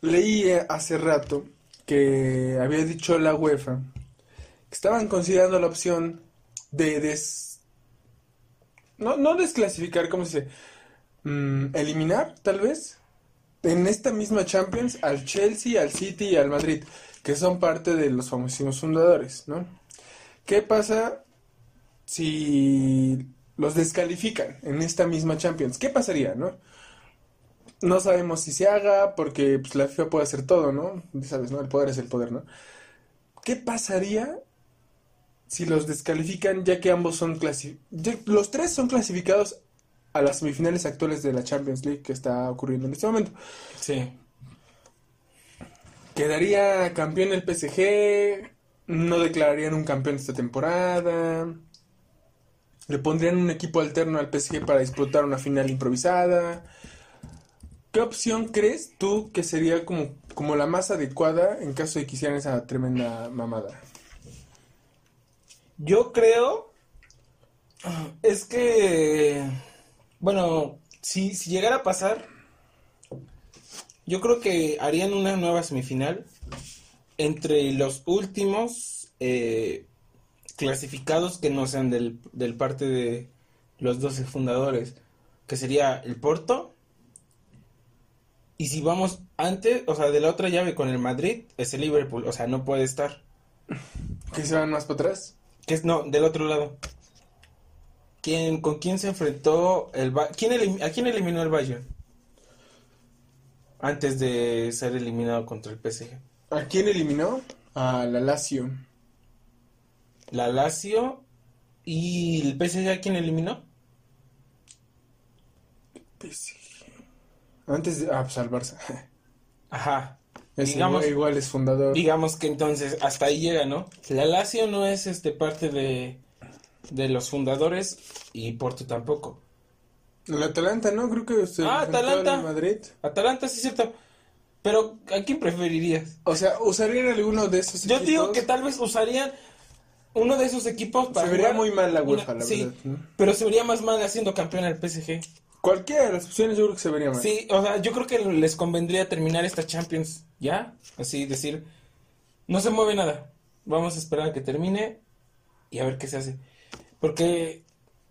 leí eh, hace rato que había dicho la UEFA que estaban considerando la opción de des... No, no desclasificar, ¿cómo se dice? Mm, eliminar, tal vez, en esta misma Champions al Chelsea, al City y al Madrid, que son parte de los famosísimos fundadores, ¿no? ¿Qué pasa si los descalifican en esta misma Champions? ¿Qué pasaría, no? No sabemos si se haga, porque pues, la FIFA puede hacer todo, ¿no? Sabes, ¿no? El poder es el poder, ¿no? ¿Qué pasaría si los descalifican ya que ambos son clasificados? Los tres son clasificados a las semifinales actuales de la Champions League que está ocurriendo en este momento. Sí. Quedaría campeón el PSG, no declararían un campeón esta temporada, le pondrían un equipo alterno al PSG para disputar una final improvisada. ¿Qué opción crees tú que sería como, como la más adecuada en caso de que hicieran esa tremenda mamada? Yo creo. Es que. Bueno, si, si llegara a pasar. Yo creo que harían una nueva semifinal entre los últimos eh, clasificados que no sean del, del parte de los 12 fundadores, que sería el Porto. Y si vamos antes, o sea, de la otra llave con el Madrid, es el Liverpool, o sea, no puede estar. ¿Que se van más para atrás? Que es, no, del otro lado. ¿Quién, ¿Con quién se enfrentó el Ba- ¿quién ¿A quién eliminó el Bayern? Antes de ser eliminado contra el PSG. ¿A quién eliminó? A la Lazio. La Lazio y el PSG a quién eliminó? PSG. Antes de... Ah, pues al Barça. Ajá. Es digamos, igual, igual es fundador. digamos que entonces hasta ahí llega, ¿no? La Lazio no es este parte de, de los fundadores y Porto tampoco. El Atalanta, ¿no? Creo que se Ah, Atalanta. al Madrid. Atalanta sí es cierto. Pero ¿a quién preferirías? O sea, ¿usarían alguno de esos Yo equipos? digo que tal vez usarían uno de esos equipos para Se vería muy mal la una- UEFA, la sí, verdad. ¿no? pero se vería más mal haciendo campeón al PSG. Cualquiera de las opciones yo creo que se vería mal. Sí, o sea, yo creo que les convendría terminar esta Champions ya, así decir, no se mueve nada. Vamos a esperar a que termine y a ver qué se hace. Porque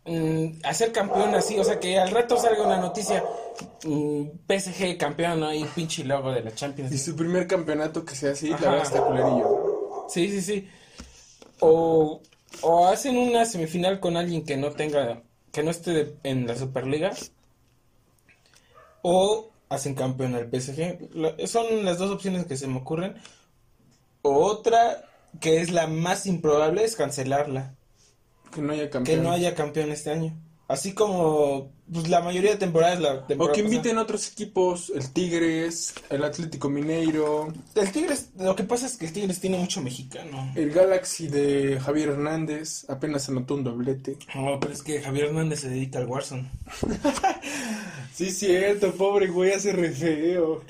mm, hacer campeón así, o sea, que al rato salga una noticia mm, PSG campeón, ahí pinche logo de la Champions. Y su primer campeonato que sea así, Ajá. la verdad está culerillo. Sí, sí, sí. O, o hacen una semifinal con alguien que no tenga, que no esté de- en la Superliga. O hacen campeón al PSG. La- son las dos opciones que se me ocurren. Otra, que es la más improbable, es cancelarla. Que no haya Que campeón. no haya campeón este año. Así como pues, la mayoría de temporadas la temporada O que pasada. inviten otros equipos, el Tigres, el Atlético Mineiro, El Tigres, lo que pasa es que el Tigres tiene mucho mexicano. el Galaxy de Javier Hernández, apenas anotó un doblete. No, pero es que Javier Hernández se dedica al Warzone. Sí, cierto, pobre güey, hace re feo.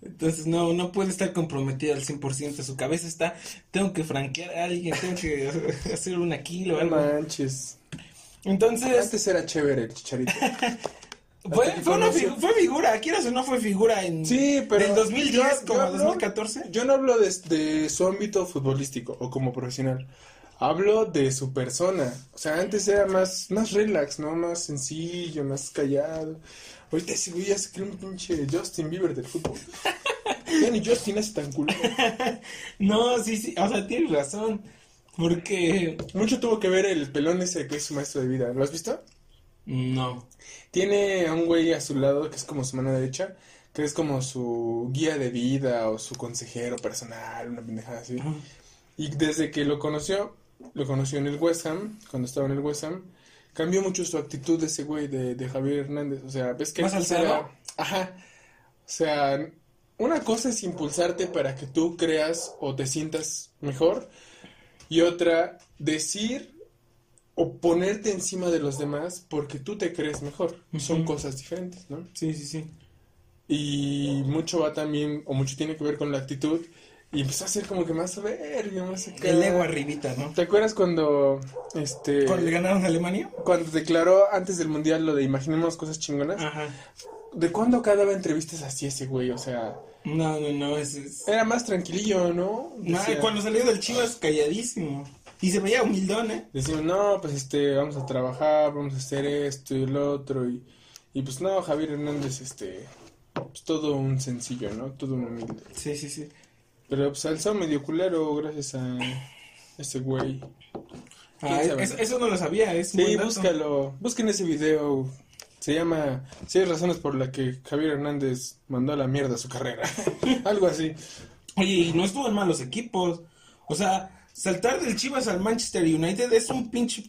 Entonces no, no puede estar comprometido al 100%. Su cabeza está, tengo que franquear a alguien, tengo que hacer una kilo o algo. manches. Entonces, Antes era chévere el chicharito. fue, fue, una figu- fue figura, quieras o no fue figura en Sí, pero. del 2010 yo- como yo hablo- 2014. Yo no hablo de, de su ámbito futbolístico o como profesional. Hablo de su persona. O sea, antes era más, más relax, ¿no? Más sencillo, más callado. Ahorita ese güey ya se cree un pinche Justin Bieber del fútbol. Ya ni Justin es tan cool. No, sí, sí, o sea, tienes razón. Porque Mucho tuvo que ver el pelón ese que es su maestro de vida. ¿Lo has visto? no. Tiene a un güey a su lado que es como su mano derecha, que es como su guía de vida o su consejero personal, una pendejada así. Y desde que lo conoció, lo conoció en el West Ham, cuando estaba en el West Ham, cambió mucho su actitud de ese güey, de, de Javier Hernández. O sea, ves que ¿Más antes era- Ajá. O sea, una cosa es impulsarte para que tú creas o te sientas mejor, y otra, decir o ponerte encima de los demás porque tú te crees mejor. Son cosas diferentes, ¿no? Sí, sí, sí. Y mucho va también, o mucho tiene que ver con la actitud. Y empezó a ser como que más verga, más acá. El ego arribita, ¿no? ¿Te acuerdas cuando, este, ¿Cuándo le ganaron a Alemania? cuando declaró antes del mundial lo de imaginemos cosas chingonas? Ajá. ¿De cuándo acá daba entrevistas así ese güey? O sea, No, no, no, es... es... era más tranquilillo, ¿no? Decía- cuando salió del Chivas calladísimo. Y se veía humildón, ¿eh? Decimos, no, pues este, vamos a trabajar, vamos a hacer esto y lo otro. Y, y pues no, Javier Hernández, este, pues todo un sencillo, ¿no? Todo un humilde. Sí, sí, sí. Pero pues alzó medio culero gracias a ese güey. Ah, es- eso no lo sabía, es Sí, búscalo, busquen ese video. Se llama Seis razones por las que Javier Hernández mandó a la mierda su carrera. Algo así. Oye, y no estuvo en malos equipos. O sea, saltar del Chivas al Manchester United es un pinche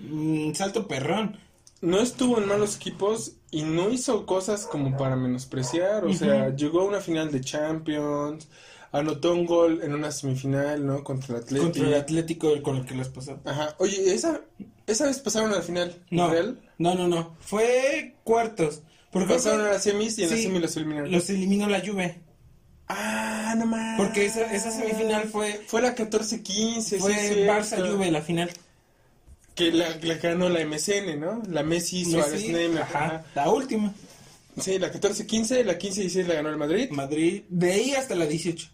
mm, salto perrón. no estuvo en malos equipos y no hizo cosas como para menospreciar. O sea, llegó a una final de Champions, anotó un gol en una semifinal, ¿no? Contra el Atlético. Contra el Atlético con el que los pasó. Ajá. Oye, esa, esa vez pasaron a la final. No, ¿Real? no, no, no. Fue cuartos. Porque Pasaron fue- a las semis y en las Sí, semis los eliminaron. Los eliminó la Juve. Ah, no más. Porque esa, esa semifinal fue, Fue la 14-15, fue sí, es cierto. Barça-Juve la final. Que la, la ganó la MSN, ¿no? La Messi, Suárez, Neymar. ajá, ajá. la última. Sí, la 14-15, la 15-16 la ganó el Madrid. Madrid, de ahí hasta la 18.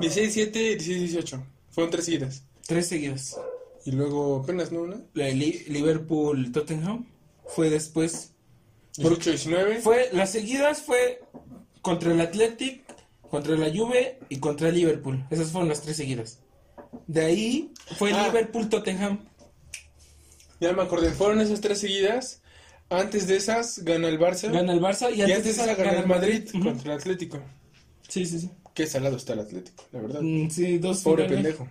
16-7, 16-18. Fueron tres seguidas. Tres seguidas. Y luego apenas, ¿no? Una. La de Li- Liverpool-Tottenham fue después. 18-19. Fue, las seguidas fue contra el Athletic, contra la Juve y contra el Liverpool. Esas fueron las tres seguidas. De ahí fue Ah. Liverpool-Tottenham. Ya me acordé, fueron esas tres seguidas. Antes de esas gana el Barça. Gana el Barça y y antes, de esa esas gana el Madrid contra el Atlético. Sí, sí, sí. Qué salado está el Atlético, la verdad. Mm, Sí, dos Pobre finales. pendejo.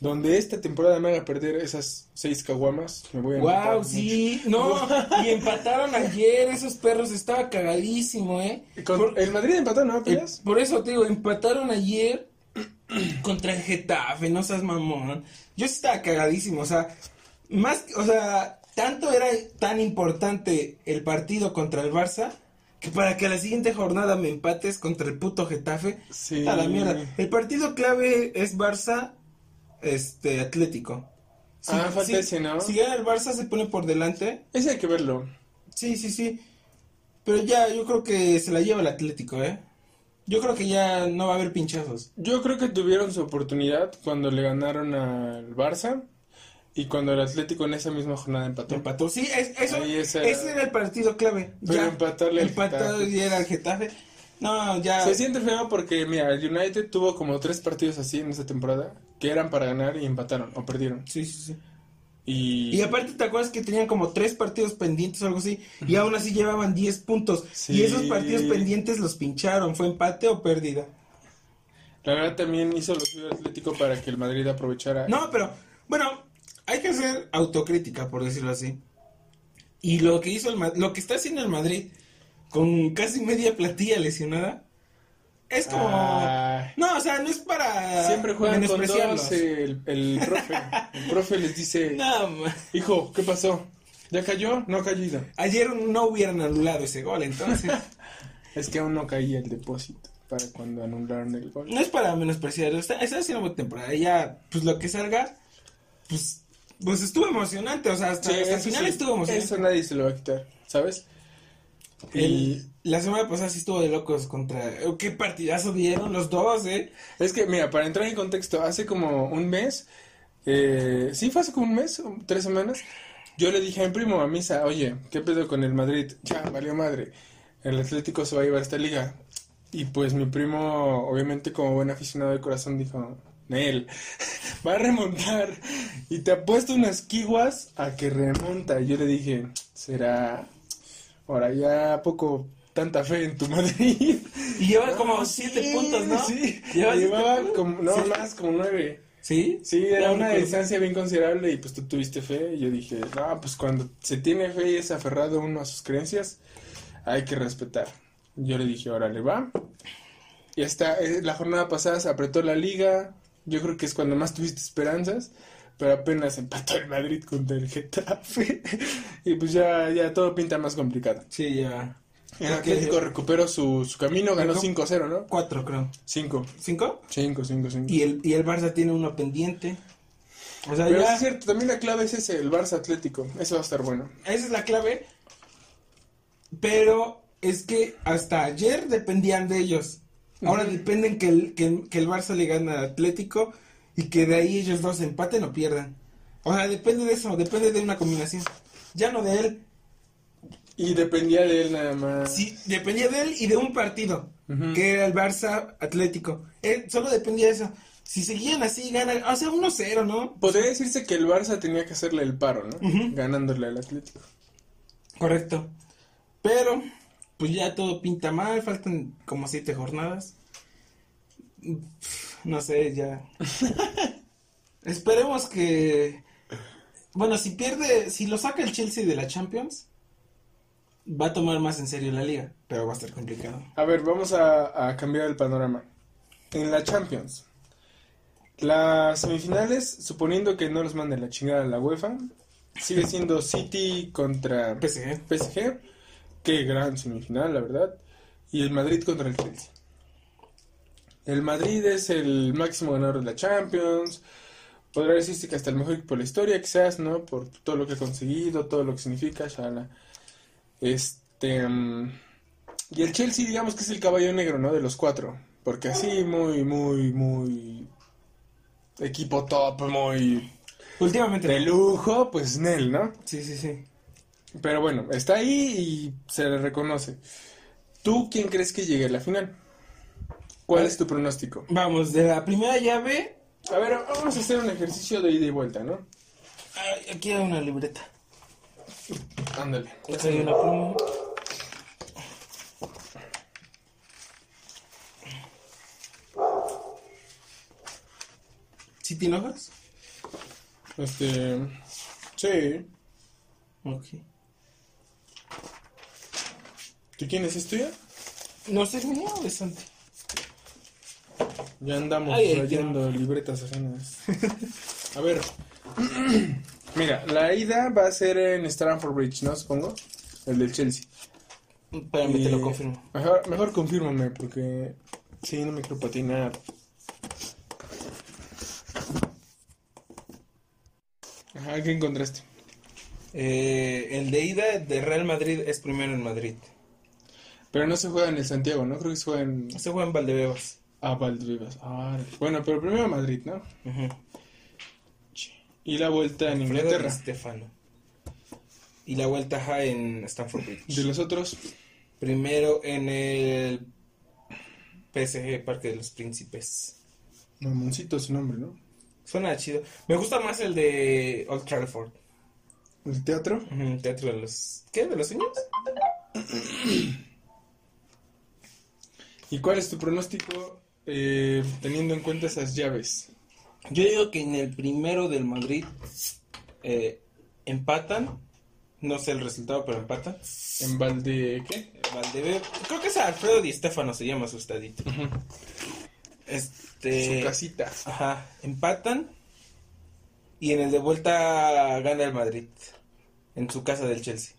Donde esta temporada me haga perder esas seis caguamas, me voy a Wow, mucho. sí, no, y empataron ayer, esos perros, estaba cagadísimo, eh. Con- Por, el Madrid empató, ¿no? eh, por eso te digo, empataron ayer contra el Getafe, no seas mamón. Yo sí estaba cagadísimo, o sea, más, o sea, tanto era tan importante el partido contra el Barça que para que a la siguiente jornada me empates contra el puto Getafe, Sí. a la mierda. El partido clave es Barça, este, Atlético. Si- Ah, falta si- ese, ¿no? Si gana el Barça se pone por delante. Ese hay que verlo. Sí, sí, sí. Pero ya, yo creo que se la lleva el Atlético, ¿eh? Yo creo que ya no va a haber pinchazos. Yo creo que tuvieron su oportunidad cuando le ganaron al Barça y cuando el Atlético en esa misma jornada empató. Empató. Sí, es- eso, esa- ese era el partido clave. Pero ya, empatarle al empatado Getafe. y era el Getafe. No, ya. Se siente feo porque, mira, el United tuvo como tres partidos así en esa temporada que eran para ganar y empataron o perdieron. Sí, sí, sí. Y, Y aparte, ¿te acuerdas que tenían como tres partidos pendientes o algo así? Y aún así llevaban 10 puntos. Sí. Y esos partidos pendientes los pincharon. ¿Fue empate o pérdida? la verdad también hizo lo suyo Atlético para que el Madrid aprovechara. No, pero, bueno, hay que hacer autocrítica, por decirlo así. Y lo que hizo el lo que está haciendo el Madrid con casi media platilla lesionada es como Ah. no, o sea, no es para Siempre juegan con dos, el, el profe. El profe les dice, No, hijo, ¿qué pasó? ¿Ya cayó? No ha caído. ayer no hubieran anulado ese gol, entonces Es que aún no caía el depósito para cuando anularon el gol. no es para menospreciar, está, está haciendo buena temporada, ya pues lo que salga pues pues estuvo emocionante, o sea, hasta, Sí, hasta el final sí, estuvo emocionante. Eso nadie se lo va a quitar, ¿sabes? Y El- la semana pasada sí estuvo de locos contra. oh, ¿Qué partidazo dieron los dos, eh? es que, mira, para entrar en contexto, hace como un mes, eh, sí, fue hace como un mes, tres semanas, yo le dije a mi primo, a Misa, oye, ¿qué pedo con el Madrid? Ya, valió madre, el Atlético se va a llevar esta liga. Y pues mi primo, obviamente como buen aficionado de corazón, dijo, Nel, va a remontar. Y te apuesto unas kiguas a que remonta. Y yo le dije, será, ahora ya poco tanta fe en tu Madrid. Y lleva como No, siete sí, puntos, ¿no? Sí, Lleva llevaba como, no Sí. más, como nueve. ¿Sí? Sí, era una pues- distancia bien considerable y pues tú tuviste fe. Y yo dije, no, pues cuando se tiene fe y es aferrado uno a sus creencias, hay que respetar. Yo le dije, órale, va. Y hasta eh, la jornada pasada se apretó la liga. Yo creo que es cuando más tuviste esperanzas. Pero apenas empató el Madrid contra el Getafe. y pues ya, ya todo pinta más complicado. Sí, ya. El Atlético recuperó su, su camino, ganó Recu- 5-0, ¿no? Cuatro, creo. 5. ¿Cinco? 5, 5, 5. Y el, y el Barça tiene uno pendiente. O sea, Pero ya. es cierto, también la clave es ese, el Barça Atlético. Eso va a estar bueno. Esa es la clave. Pero es que hasta ayer dependían de ellos. Ahora dependen que el, que, que el Barça le gane al Atlético y que de ahí ellos dos empaten o pierdan. O sea, depende de eso, depende de una combinación. Ya no de él. Y dependía de él nada más. Sí, dependía de él y de un partido, que era el Barça Atlético. Él solo dependía de eso. Si seguían así, ganan, o sea, 1-0, ¿no? Podría decirse que el Barça tenía que hacerle el paro, ¿no? Ganándole al Atlético. Correcto. Pero, pues ya todo pinta mal, faltan como siete jornadas. No sé, ya. Esperemos que. Bueno, si pierde, si lo saca el Chelsea de la Champions, va a tomar más en serio la liga, pero va a estar complicado. A ver, vamos a, a cambiar el panorama. En la Champions, las semifinales, suponiendo que no los mande la chingada la UEFA, sigue siendo City contra PSG. PSG. Qué gran semifinal, la verdad. Y el Madrid contra el Chelsea. El Madrid es el máximo ganador de la Champions. Podrá decirse que hasta el mejor equipo de la historia, quizás, ¿no? Por todo lo que ha conseguido, todo lo que significa, shala. Este. mm, y el Chelsea, digamos que es el caballo negro, ¿no? De los cuatro. Porque así, muy, muy, muy. Equipo top, muy. Últimamente. De lujo, pues Nel, ¿no? Sí, sí, sí. Pero bueno, está ahí y se le reconoce. ¿Tú quién crees que llegue a la final? ¿Cuál es tu pronóstico? Vamos, de la primera llave. A ver, vamos a hacer un ejercicio de ida y vuelta, ¿no? ay, aquí hay una libreta. Ándale. Aquí hay una pluma. ¿Sí hojas? Este. Sí. Ok. ¿Tú quién es esto ya? ¿No es mío o es Santi? Ya andamos Ay, ay, trayendo libretas ajenas. A ver. Mira, la ida va a ser en Stamford Bridge, ¿no? Supongo. El del Chelsea. Espérame, te Y- lo confirmo. Mejor, mejor confírmame, porque. Sí, no me quiero patinar. Ajá, ¿qué encontraste? Eh, el de ida de Real Madrid es primero en Madrid. Pero no se juega en el Santiago, ¿no? Creo que se juega en. Se juega en Valdebebas. Ah, Valdivieso. Ah, bueno, pero primero Madrid, ¿no? Ujú. Y la vuelta en Alfredo Inglaterra. Di Stefano. Y la vuelta ajá, en Stamford Bridge. De los otros, Primero en el PSG, Parque de los Príncipes. mamoncito su nombre, ¿no? Suena chido. Me gusta más el de Old Trafford. El teatro. Ujú, Teatro de los... ¿Qué? ¿De los sueños? ¿Y cuál es tu pronóstico eh, teniendo en cuenta esas llaves? Yo digo que en el primero del Madrid eh, empatan. No sé el resultado, pero empatan. ¿En Valde qué? Valdebe... Creo que es Alfredo Di Stefano, se llama su estadito. Este... Su casita. Ajá, empatan. Y en el de vuelta gana el Madrid. En su casa del Chelsea.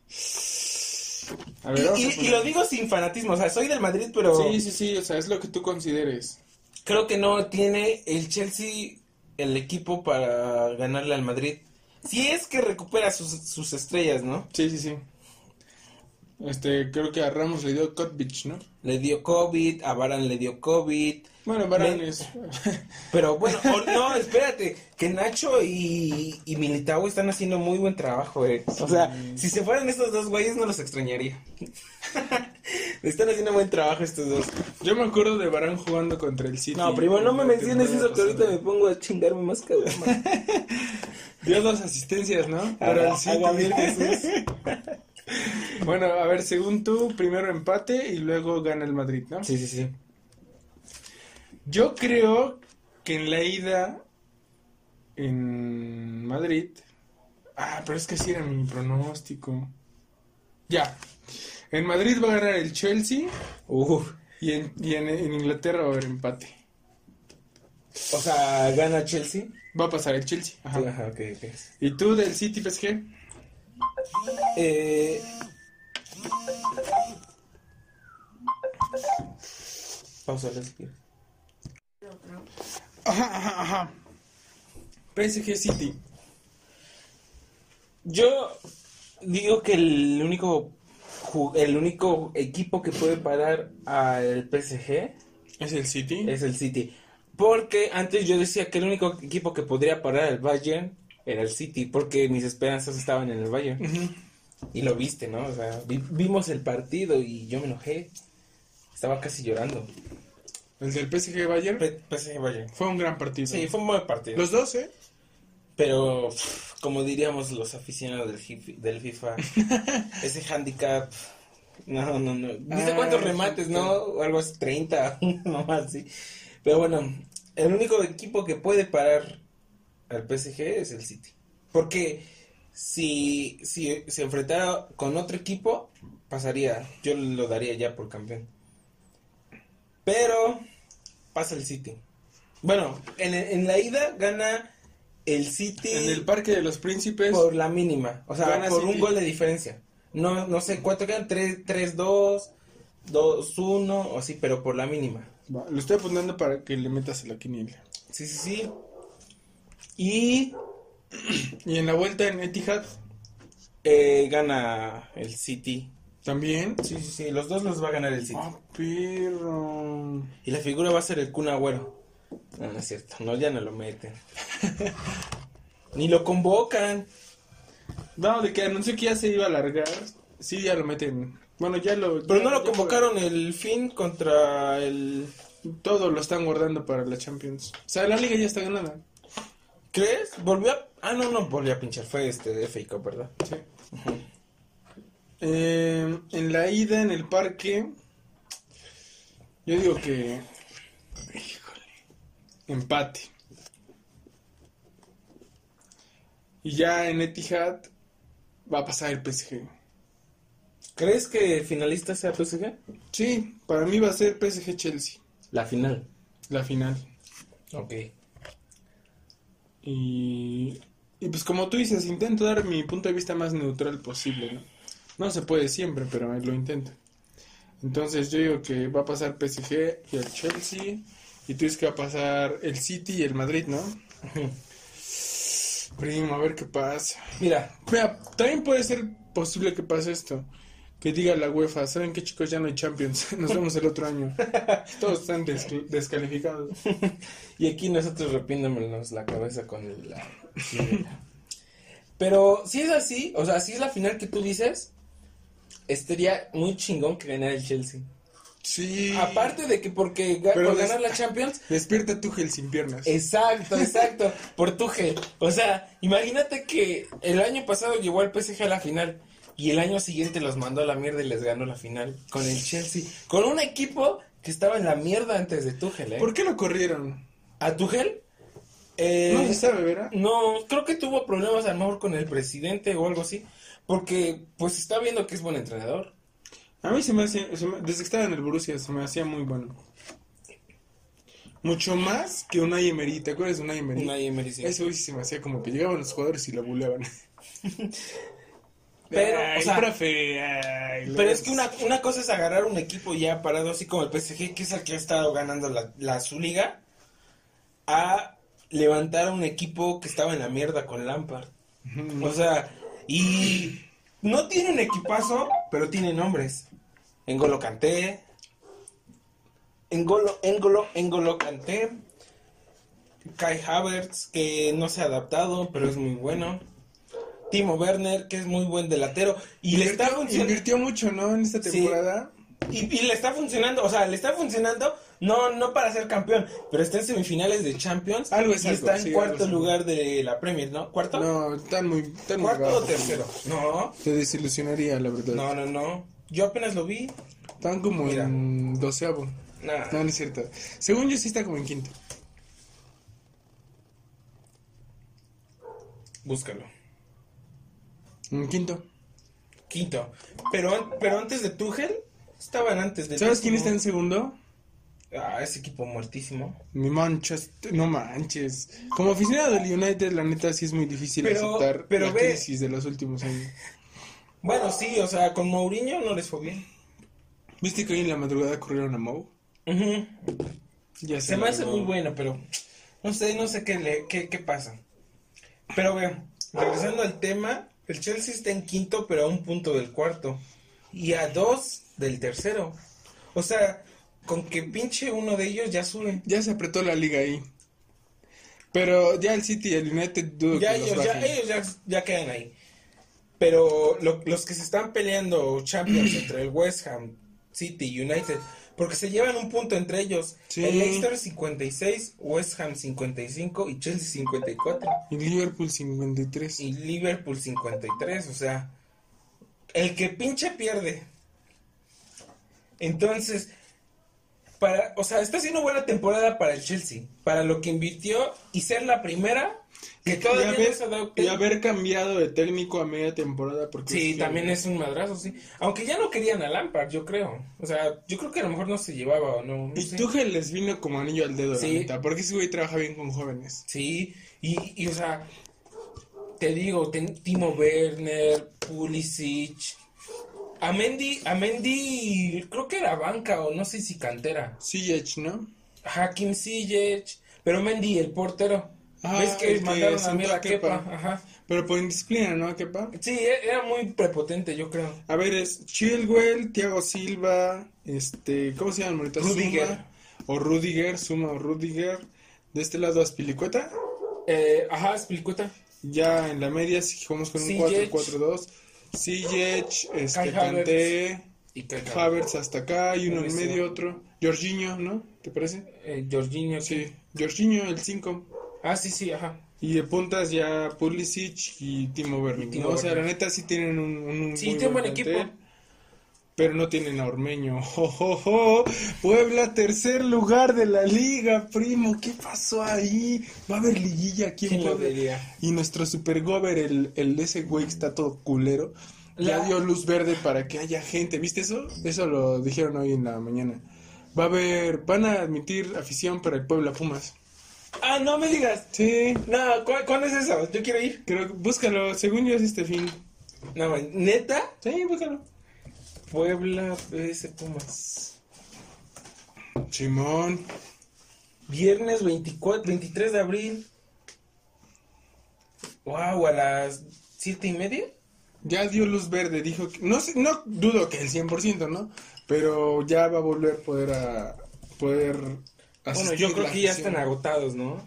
A ver, vamos Y, lo digo sin fanatismo, o sea, soy del Madrid, pero Sí, sí, sí, o sea, es lo que tú consideres. creo que no tiene el Chelsea el equipo para ganarle al Madrid. Si es que recupera sus, sus estrellas, ¿no? Sí, sí, sí. Este, creo que a Ramos le dio Kotbich, ¿no? Le dio COVID, a Varan le dio COVID. Bueno, Varane Me- es... Pero bueno, o- no, espérate, que Nacho y, y Militao están haciendo muy buen trabajo, eh. O sea, si se fueran estos dos güeyes no los extrañaría. están haciendo buen trabajo estos dos. Yo me acuerdo de Varane jugando contra el City. No, primo, no me menciones eso que ahorita me pongo a chingarme más cabrón. man. Dio dos asistencias, ¿no? A- Para el a City. Jesús. Bueno, a ver, según tú, primero empate y luego gana el Madrid, ¿no? Sí, sí, sí. Yo creo que en la ida en Madrid. Ah, pero es que sí era mi pronóstico. Ya. En Madrid va a ganar el Chelsea Uf. y en, y en, en Inglaterra va a haber empate. O sea, gana Chelsea. Va a pasar el Chelsea. Ajá. Ajá, ok, ok. ¿Y tú del City PSG? Eh... Pausa, quieres. Ajá, ajá, ajá. PSG City. Yo digo que el único el único equipo que puede parar al PSG ¿Es el City? es el City. Porque antes yo decía que el único equipo que podría parar al Bayern era el City, porque mis esperanzas estaban en el Bayern. Y lo viste, ¿no? O sea, vi- vimos el partido y yo me enojé. Estaba casi llorando. El del PSG Bayern. P- PSG Bayern. Fue un gran partido. Sí, fue un buen partido. Los dos, ¿eh? Pero, como diríamos los aficionados del, FIFA, ese handicap. No, no, no. ¿Viste Ah, cuántos remates, no? O algo así, 30, no más, sí. Pero bueno, el único equipo que puede parar al PSG es el City. Porque si, si se enfrentara con otro equipo, pasaría. Yo lo daría ya por campeón. Pero pasa el City. Bueno, en, en la ida gana el City En el Parque de los Príncipes. por la mínima. O sea, por un gol de diferencia. No, no sé cuánto quedan, 3-2, 2-1 o así, pero por la mínima. Va, lo estoy apuntando para que le metas a la quiniela. Sí, sí, sí. Y Y en la vuelta en Etihad eh, gana el City. También. Sí, sí, sí, los dos los va a ganar el City. Ah, perro. Y la figura va a ser el Kun Agüero. No, no es cierto, no, ya no lo meten. Ni lo convocan. No, de que anunció que ya se iba a alargar. Sí, ya lo meten. Bueno, ya lo. Pero ya- no lo convocaron el fin contra el... Todo lo están guardando para la Champions. O sea, la liga ya está ganada. ¿Crees? Volvió a... Ah, no, no volvió a pinchar. Fue este de FA Cup, ¿verdad? Sí. Eh, en la ida en el parque. Yo digo que. Híjole. Empate. Y ya en Etihad va a pasar el PSG. ¿Crees que finalista sea PSG? Sí, para mí va a ser PSG Chelsea. La final. La final. Ok. Y, y pues como tú dices, intento dar mi punto de vista más neutral posible, ¿no? No se puede siempre, pero lo intento. Entonces yo digo que va a pasar PSG y el Chelsea. Y tú dices que va a pasar el City y el Madrid, ¿no? Primo, a ver qué pasa. Mira, Mira, también puede ser posible que pase esto. Que diga la UEFA, ¿saben qué chicos? Ya no hay Champions. Nos vemos el otro año. Todos están descalificados. y aquí nosotros repiéndonos la cabeza con el- la... Pero si es así, o sea, si es la final que tú dices, estaría muy chingón que ganara el Chelsea. Sí. Aparte de que porque ga- por ganar la Champions, Despierta Tuchel sin piernas. Exacto, exacto, por Tuchel. O sea, imagínate que el año pasado llevó al PSG a la final y el año siguiente los mandó a la mierda y les ganó la final con el Chelsea. Con un equipo que estaba en la mierda antes de Tuchel, ¿eh? ¿Por qué lo corrieron? ¿A Tuchel? Eh, No se sabe, ¿verdad? no, creo que tuvo problemas a lo mejor con el presidente o algo así. Porque pues está viendo que es buen entrenador. A mí se me hacía, se me- desde que estaba en el Borussia se me hacía muy bueno. Mucho más que un Emery, ¿te acuerdas de un Emery? Unai Emery, sí. Güey sí se me hacía como que llegaban los jugadores y lo buleaban. Pero, Ay, o sea, profe, ay, Pero los- es que una, una cosa es agarrar un equipo ya parado así como el PSG, que es el que ha estado ganando la, la su liga, a levantar a un equipo que estaba en la mierda con Lampard. O sea, y no tiene un equipazo, pero tiene nombres. Engolo Kanté, Engolo, Engolo, Engolo Kanté, Kai Havertz, que no se ha adaptado, pero es muy bueno. Timo Werner, que es muy buen delantero. Y le está funcionando. invirtió mucho, ¿no? En esta Sí. temporada. Y, y le está funcionando, o sea, le está funcionando, no, no para ser campeón, pero está en semifinales de Champions Algo es y algo, está en sí, cuarto lugar de la Premier, ¿no? ¿Cuarto? No, están muy, muy ¿Cuarto o bajos. tercero? No, Te desilusionaría, la verdad. no, no, no. Yo apenas lo vi. Están como Mira. en doceavo. Nah. No, no es cierto. Según yo sí está como en quinto. Búscalo. En quinto. Quinto. Pero, pero antes de Tuchel, estaban antes de ¿Sabes quién está en segundo? Ah, ese equipo muertísimo. Mi Manchester, no manches. Como aficionado del United, la neta sí es muy difícil Pero- aceptar pero la ve- crisis de los últimos años. Bueno, sí, o sea, con Mourinho no les fue bien. ¿Viste que hoy en la madrugada corrieron a Mou? Ya Se me hace muy bueno, pero no sé, no sé qué, le, qué, qué pasa. Pero vean, regresando al tema, el Chelsea está en quinto, pero a un punto del cuarto. Y a dos del tercero. O sea, con que pinche uno de ellos ya sube. Ya se apretó la liga ahí. Pero ya el City y el United dudo Ya que los ellos, ya, ellos ya, ya quedan ahí. Pero lo- los que se están peleando Champions entre el West Ham, City y United, porque se llevan un punto entre ellos. Sí. El Leicester 56, West Ham 55 y Chelsea 54. Y Liverpool 53. Y Liverpool 53, o sea, el que pinche pierde. Entonces, para, o sea, está haciendo buena temporada para el Chelsea, para lo que invirtió y ser la primera que Y todavía haber, no se ha dado y haber cambiado de técnico a media temporada. Porque Sí, es que- también es un madrazo, sí. Aunque ya no querían a Lampard, yo creo. O sea, yo creo que a lo mejor no se llevaba o no. no Y sé. Tuchel les vino como anillo al dedo, Sí. la neta. Porque ese güey trabaja bien con jóvenes. Sí, y, y o sea, te digo, ten- Timo Werner, Pulisic, a Mendy, a Mendy, creo que era banca o no sé si cantera. Ziyech, ¿no? Hakim Ziyech, pero Mendy, el portero. Ah, ¿Ves que mandaron a sentó mí a a Kepa. Kepa? Ajá. Pero por indisciplina, ¿no? Kepa? Sí, e- era muy prepotente, yo creo. A ver, es Chilwell, Thiago Silva, este, ¿cómo se llama ahorita? Rudiger. Suma, o Rudiger, Suma o Rudiger. De este lado Aspilicueta. Eh, ajá, Spilicueta. Ya en la media, si jugamos con un Ziyech. 4-4-2. Ziyech, este, Kanté, Y Havertz. Hasta acá y uno en medio, otro. Jorginho, ¿no? ¿Te parece? Eh, Jorginho, sí. Jorginho, el 5. Ah, sí, sí, ajá. Y de puntas ya Pulisic y Timo Werner. ¿no? O sea, la neta sí tienen un, un Sí, muy tienen buen equipo. Pero no tienen a Ormeño. ¡Jo, jo, jo! Puebla, tercer lugar de la liga, primo. ¿Qué pasó ahí? Va a haber liguilla aquí en ¿Quién lo Puebla. diría? Y nuestro super gober, el, el de ese güey que está todo culero, ya La- dio luz verde para que haya gente. ¿Viste eso? Eso lo dijeron hoy en la mañana. Va a haber, van a admitir afición para el Puebla Pumas. Ah, no me digas. Sí, No, ¿cu- ¿cuándo es eso? Yo quiero ir. creo que búscalo. Según yo es este fin. No, neta. Sí, búscalo. Puebla, PS Pumas. Simón. Viernes 24, 23 de abril. Wow, a las siete y media. Ya dio luz verde, dijo que, no sé, no dudo que el 100%, ¿no? Pero ya va a volver a poder a poder Bueno, yo creo que ya están agotados, ¿no?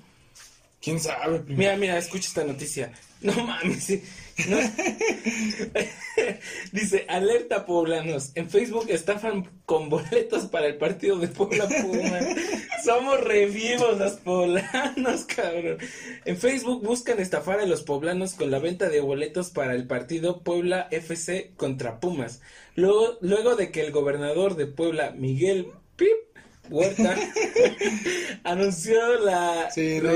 ¿Quién sabe? Mira, mira, escucha esta noticia. No mames. Dice, alerta poblanos. En Facebook estafan con boletos para el partido de Puebla Pumas. Somos revivos los poblanos, cabrón. En Facebook buscan estafar a los poblanos con la venta de boletos para el partido Puebla FC contra Pumas. Luego, luego de que el gobernador de Puebla, Miguel Pip Huerta, anunció la, Sí, no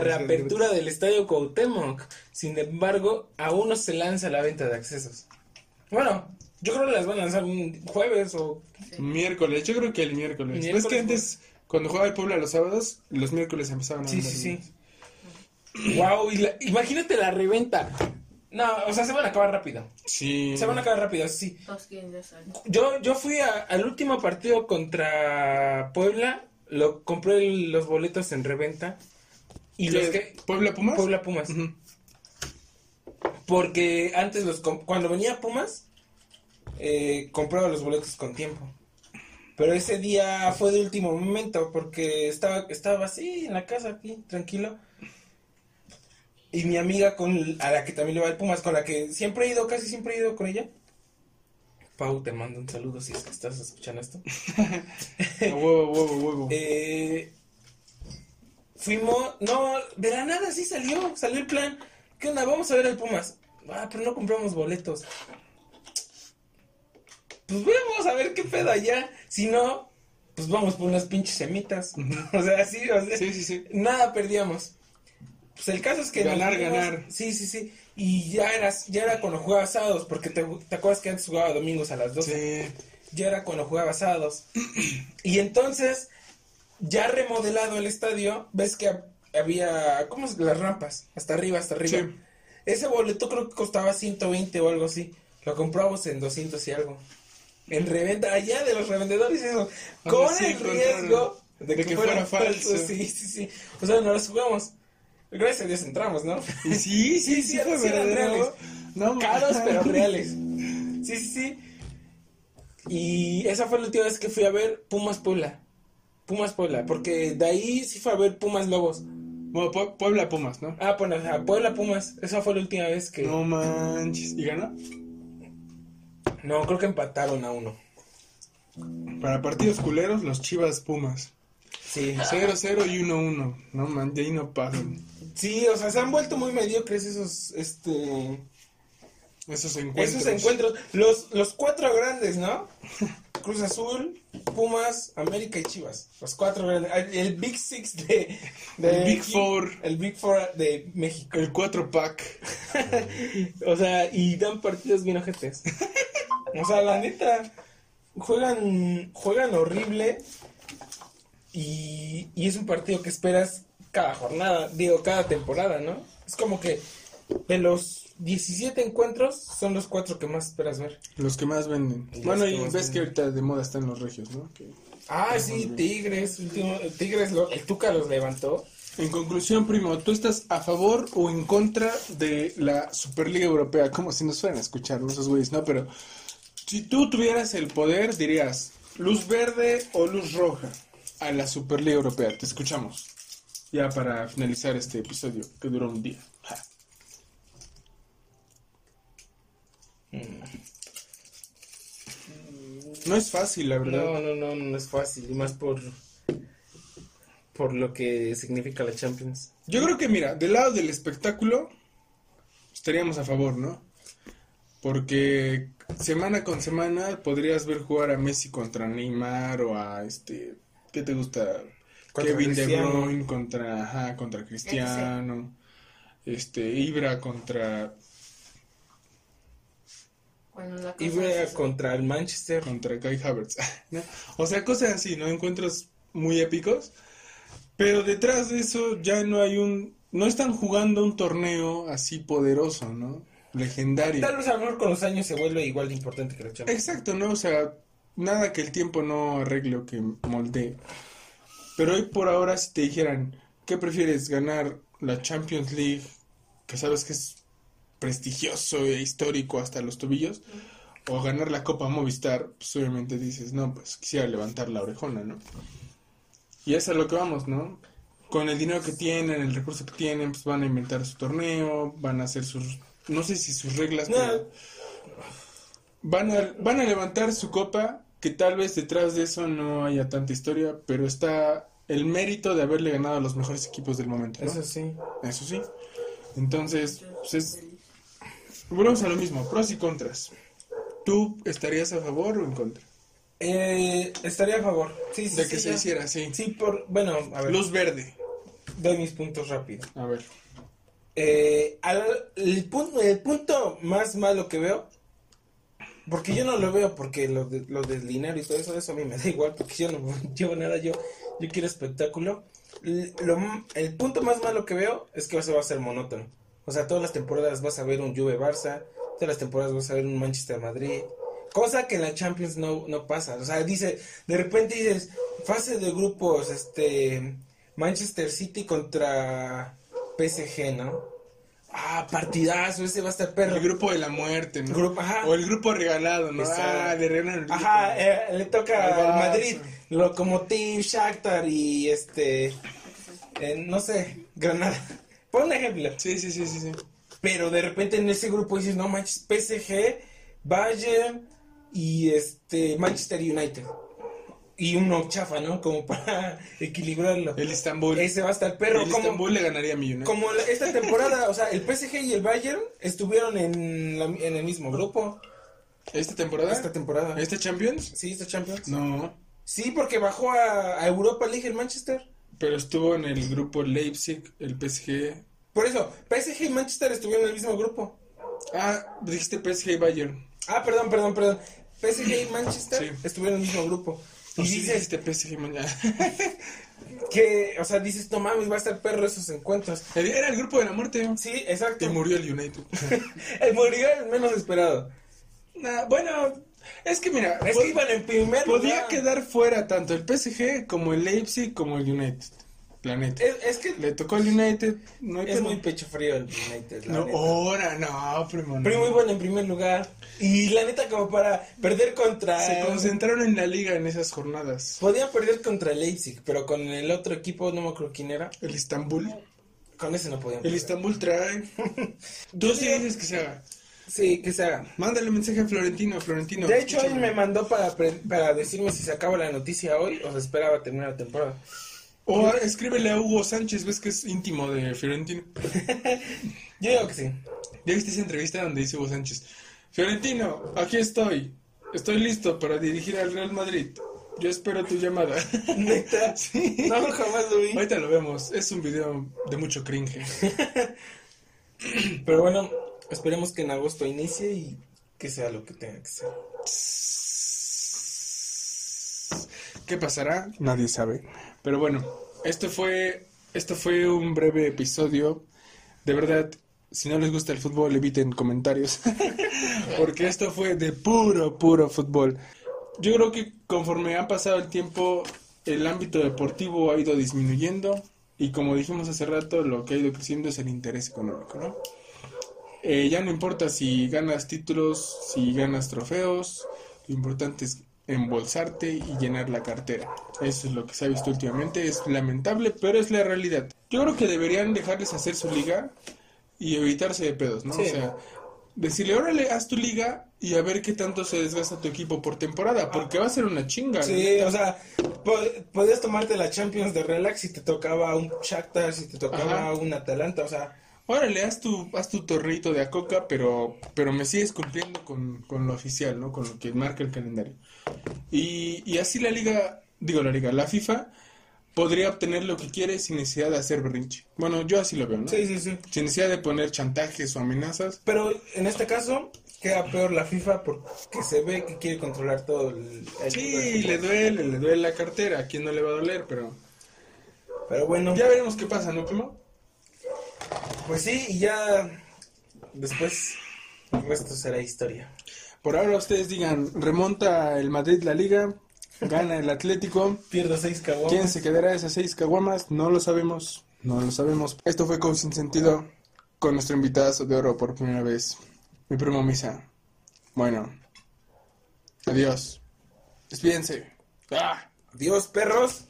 reapertura del estadio Cuauhtémoc. Sin embargo, aún no se lanza la venta de accesos. Bueno, yo creo que las van a lanzar un jueves o... Miércoles, yo creo que el miércoles. Miércoles, ¿Ves que antes, cuando jugaba el Puebla los sábados, los miércoles empezaban a Sí, vender sí, sí. Wow, y la- imagínate la reventa. No, o sea, se van a acabar rápido. Sí. Se van a acabar rápido, sí. Yo, yo fui a- al último partido contra Puebla, lo compré el- los boletos en reventa. Y los que... ¿Puebla Pumas? Puebla Pumas. Porque antes los cuando venía Pumas, eh, compraba los boletos con tiempo. Pero ese día fue de último momento porque estaba, estaba así en la casa aquí, tranquilo. Y mi amiga con a la que también le va el Pumas, con la que siempre he ido, casi siempre he ido con ella. Pau, te mando un saludo si es que estás escuchando esto. Huevo, huevo, huevo. Eh, fuimos, no, de la nada sí salió, salió el plan. ¿Qué onda? Vamos a ver al Pumas. Ah, pero no compramos boletos. Pues vamos a ver qué pedo allá. Si no, pues vamos por unas pinches semitas. o sea, sí, o sea, Sí, sí, sí. nada perdíamos. Pues el caso es que Ganar, ganar. Sí, sí, sí. Y ya eras, ya era cuando jugaba sábados, porque te, te acuerdas que antes jugaba domingos a las 12 Sí. ya era cuando jugaba sábados. Y entonces, ya remodelado el estadio, ves que hab- había, ¿cómo es? Las rampas, hasta arriba, hasta arriba. Sí. Ese boleto creo que costaba 120 o algo así. Lo compramos en 200 y algo. En reventa, allá de los revendedores, eso. Con sí el riesgo de, de que, que fuera, fuera falso. falso. Sí, sí, sí. O sea, no los jugamos. Gracias a Dios entramos, ¿no? Y sí, sí, sí, sí, fue sí eran reales. No, Caros, pero reales. Sí, sí, sí. Y esa fue la última vez que fui a ver Pumas Puebla. Pumas Puebla, porque de ahí sí fue a ver Pumas Lobos. Bueno, Pue- Puebla Pumas, ¿no? Ah, bueno, sea, Puebla Pumas. Esa fue la última vez que. No manches. ¿Y ganó? No, creo que empataron a uno. Para partidos culeros, los Chivas Pumas. Sí. 0-0 y 1-1. No man, de ahí no pasan. Sí, o sea, se han vuelto muy mediocres esos, este, Esos encuentros. esos encuentros. Los, los cuatro grandes, ¿no? Cruz Azul, Pumas, América y Chivas. Los cuatro grandes. El, Big Six de, de El Big México- Four. El Big Four de México. El 4 pack. O sea, y dan partidos bien ojetes. O sea, la neta, juegan, juegan horrible y, y es un partido que esperas cada jornada, digo, cada temporada, ¿no? Es como que de los 17 encuentros son los cuatro que más esperas ver. Los que más venden. Y Bueno, que y ves que venden. ahorita de moda están los regios, ¿no? Que- Ah, sí, Tigres, último, Tigres, lo- el Tuca los levantó. En conclusión, primo, ¿tú estás a favor o en contra de la Superliga Europea? Como si nos fueran a escuchar, ¿no? Esos güeyes, ¿no? Pero si tú tuvieras el poder, dirías luz verde o luz roja a la Superliga Europea. Te escuchamos. Ya para finalizar este episodio que duró un día. Ja. No es fácil, la verdad. No, no, no, no es fácil, y más por, por lo que significa la Champions. Yo creo que, mira, del lado del espectáculo, estaríamos a favor, ¿no? Porque semana con semana podrías ver jugar a Messi contra Neymar o a este, ¿qué te gusta? Contra Kevin De. Bruyne contra, ajá, contra Cristiano, este, Ibra contra, Cuando la cosa Ibra es- contra el Manchester. contra Kai Havertz, ¿no? O sea, cosas así, ¿no? Encuentros muy épicos. Pero detrás de eso ya no hay un, no están jugando un torneo así poderoso, ¿no? Legendario. Tal vez a lo mejor con los años se vuelve igual de importante que la Champions. Exacto, ¿no? O sea, nada que el tiempo no arregle o que moldee. Pero hoy por ahora, si te dijeran, ¿qué prefieres? ¿Ganar la Champions League, que sabes que es prestigioso e histórico hasta los tobillos? ¿O ganar la Copa Movistar? Pues obviamente dices, no, pues quisiera levantar la orejona, ¿no? Y eso es a lo que vamos, ¿no? Con el dinero que tienen, el recurso que tienen, pues van a inventar su torneo, van a hacer sus... No sé si sus reglas, No. pero van a, van a levantar su copa, que tal vez detrás de eso no haya tanta historia, pero está el mérito de haberle ganado a los mejores equipos del momento, ¿no? Eso sí. Eso sí. Entonces, pues es... Volvemos a lo mismo, pros y contras. ¿Tú estarías a favor o en contra? Eh, estaría a favor. Sí, sí, De sí, que se ya. hiciera así. Sí, por. Bueno, a ver. Luz verde. Doy mis puntos rápido. A ver. Eh, al- el, punto, el punto más malo que veo. Porque yo no lo veo, porque lo, de, lo del dinero y todo eso, eso a mí me da igual, porque yo no llevo nada, yo, yo quiero espectáculo. Lo el punto más malo que veo es que eso va a ser monótono. O sea, todas las temporadas vas a ver un Juve Barça, todas las temporadas vas a ver un Manchester Madrid. Cosa que en la Champions no, no pasa. O sea, dice, de repente dices, fase de grupos, este, Manchester City contra PSG, ¿no? Ah, partidazo, ese va a estar perro. El grupo de la muerte, ¿no? Grupo- ajá. O el grupo regalado, ¿no? Ah, le regalan el. Ajá, eh, le toca Al. Madrid, Lokomotiv, Shakhtar y este, eh, no sé, Granada. Pon un ejemplo. Sí, sí, sí, sí, sí. Pero de repente en ese grupo dices, no manches, PSG, Bayern y este Manchester United. Y uno chafa, ¿no? Como para equilibrarlo. El Istanbul. Ese va a estar perro. el como, Istanbul le ganaría a Millonarios. como la- esta temporada, o sea, el PSG y el Bayern estuvieron en, la- en el mismo grupo ¿Esta temporada? esta temporada. ¿Esta Champions? Sí, esta Champions. No, Sí, porque bajó a, a Europa League el Manchester. pero estuvo en el grupo Leipzig, el PSG. Por eso, PSG y Manchester estuvieron en el mismo grupo. Ah, dijiste PSG y Bayern. Ah, perdón, perdón, perdón. PSG y Manchester Sí. estuvieron en el mismo grupo. Y sí dices dijiste PSG mañana. que, o sea, dices, no mames, va a estar perro esos encuentros. Era el grupo de la muerte. Sí, exacto. Y murió el United. El murió el menos esperado. Nah, bueno, es que mira, Es que iban en primer podía lugar. quedar fuera tanto el PSG como el Leipzig como el United. La neta. Es, es que Le tocó al United. No hay es muy pecho frío el United. la No, neta. ahora, no, primo. no. Pero muy bueno en primer lugar. Y la neta, como para perder contra. Se concentraron en la liga en esas jornadas. Podían perder contra Leipzig, pero con el otro equipo, no me acuerdo quién era. El Istanbul. Con ese no podían El. Istanbul trae. Tú sí dices que se haga. Sí, que se haga. Mándale mensaje a Florentino, Florentino. De hecho, él me mandó para, para decirme si se acaba la noticia hoy o se esperaba terminar la temporada. O escríbele a Hugo Sánchez, ves que es íntimo de Fiorentino. Yo digo que sí. ¿Ya viste esa entrevista donde dice Hugo Sánchez? Fiorentino, aquí estoy. Estoy listo para dirigir al Real Madrid. Yo espero tu llamada. ¿Neta? Sí. No, jamás lo vi. Ahorita lo vemos. Es un video de mucho cringe. Pero bueno, esperemos que en agosto inicie y que sea lo que tenga que ser. ¿Qué pasará? Nadie sabe. Pero bueno, esto fue, esto fue un breve episodio. De verdad, si no les gusta el fútbol, eviten comentarios. Porque esto fue de puro, puro fútbol. Yo creo que conforme ha pasado el tiempo, el ámbito deportivo ha ido disminuyendo. Y como dijimos hace rato, lo que ha ido creciendo es el interés económico, ¿no? Eh, ya no importa si ganas títulos, si ganas trofeos, lo importante es embolsarte y llenar la cartera. Eso es lo que se ha visto últimamente, es lamentable, pero es la realidad. Yo creo que deberían dejarles hacer su liga y evitarse de pedos, ¿no? Sí. O sea, decirle, órale, haz tu liga y a ver qué tanto se desgasta tu equipo por temporada, porque va a ser una chinga. ¿no? Sí, o sea, po- podías tomarte la Champions de relax si te tocaba un Shakhtar, si te tocaba Ajá. un Atalanta, o sea, Órale, haz tu, haz tu torrito de acoca, pero, pero me sigues cumpliendo con, con lo oficial, ¿no? Con lo que marca el calendario. Y, y así la liga, digo la liga, la FIFA podría obtener lo que quiere sin necesidad de hacer berrinche. Bueno, yo así lo veo, ¿no? sí, sí, sí. Sin necesidad de poner chantajes o amenazas. Pero en este caso queda peor la FIFA porque se ve que quiere controlar todo el, el Sí, le duele, le duele la cartera, a quién no le va a doler, pero Pero bueno, ya veremos qué pasa, ¿no, primo? pues sí, y ya después el resto será historia. Por ahora ustedes digan, remonta el Madrid la liga, gana el Atlético. Pierdo seis caguamas. ¿Quién se quedará esas seis caguamas? No lo sabemos. No lo sabemos. Esto fue Coach Sin Sentido con nuestro invitado de oro por primera vez. Mi primo Misa. Bueno. Adiós. Despídense. ¡Ah! Adiós, perros.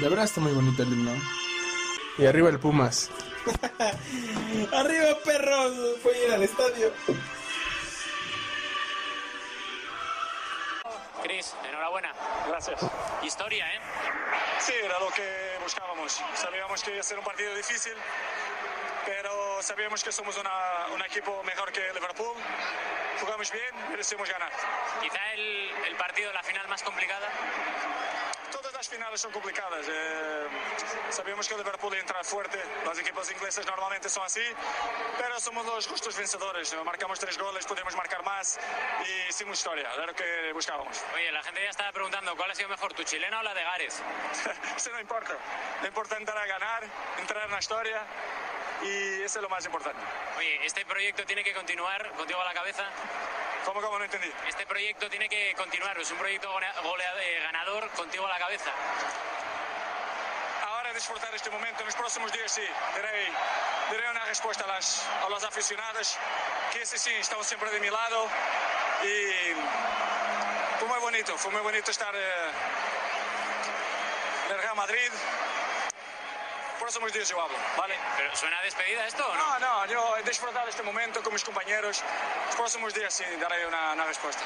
La verdad está muy bonito el himno. Y arriba el Pumas. Arriba, perros. Fue a ir al estadio. Cris, enhorabuena. Gracias. Historia, ¿eh? Sí, era lo que buscábamos. Sabíamos que iba a ser un partido difícil, pero sabíamos que somos una- un equipo mejor que Liverpool. Jugamos bien, merecemos ganar. Quizá el, el partido, la final más complicada. Las finales son complicadas. eh, sabíamos que Liverpool iba a entrar fuerte. Los equipos ingleses normalmente son así, pero somos los justos vencedores. ¿no? Marcamos tres goles, podemos marcar más y hicimos historia. Era lo que buscábamos. Oye, la gente ya estaba preguntando cuál ha sido mejor, tu chilena o la de Gares. Eso no importa. Lo importante era ganar, entrar en la historia y eso es lo más importante. Oye, este proyecto tiene que continuar contigo a la cabeza. ¿Cómo, cómo no entendí? Este proyecto tiene que continuar, es un proyecto eh, ganador contigo a la cabeza. Ahora disfrutar este momento. En los próximos días sí, daré, daré una respuesta a, las, a los aficionados que sí, sí, están siempre de mi lado y fue muy bonito, fue muy bonito estar eh, en el Real Madrid. Próximos días yo hablo, ¿vale? ¿Pero suena a despedida esto o no? No, no, yo he disfrutado este momento con mis compañeros. Los próximos días sí daré una, una respuesta.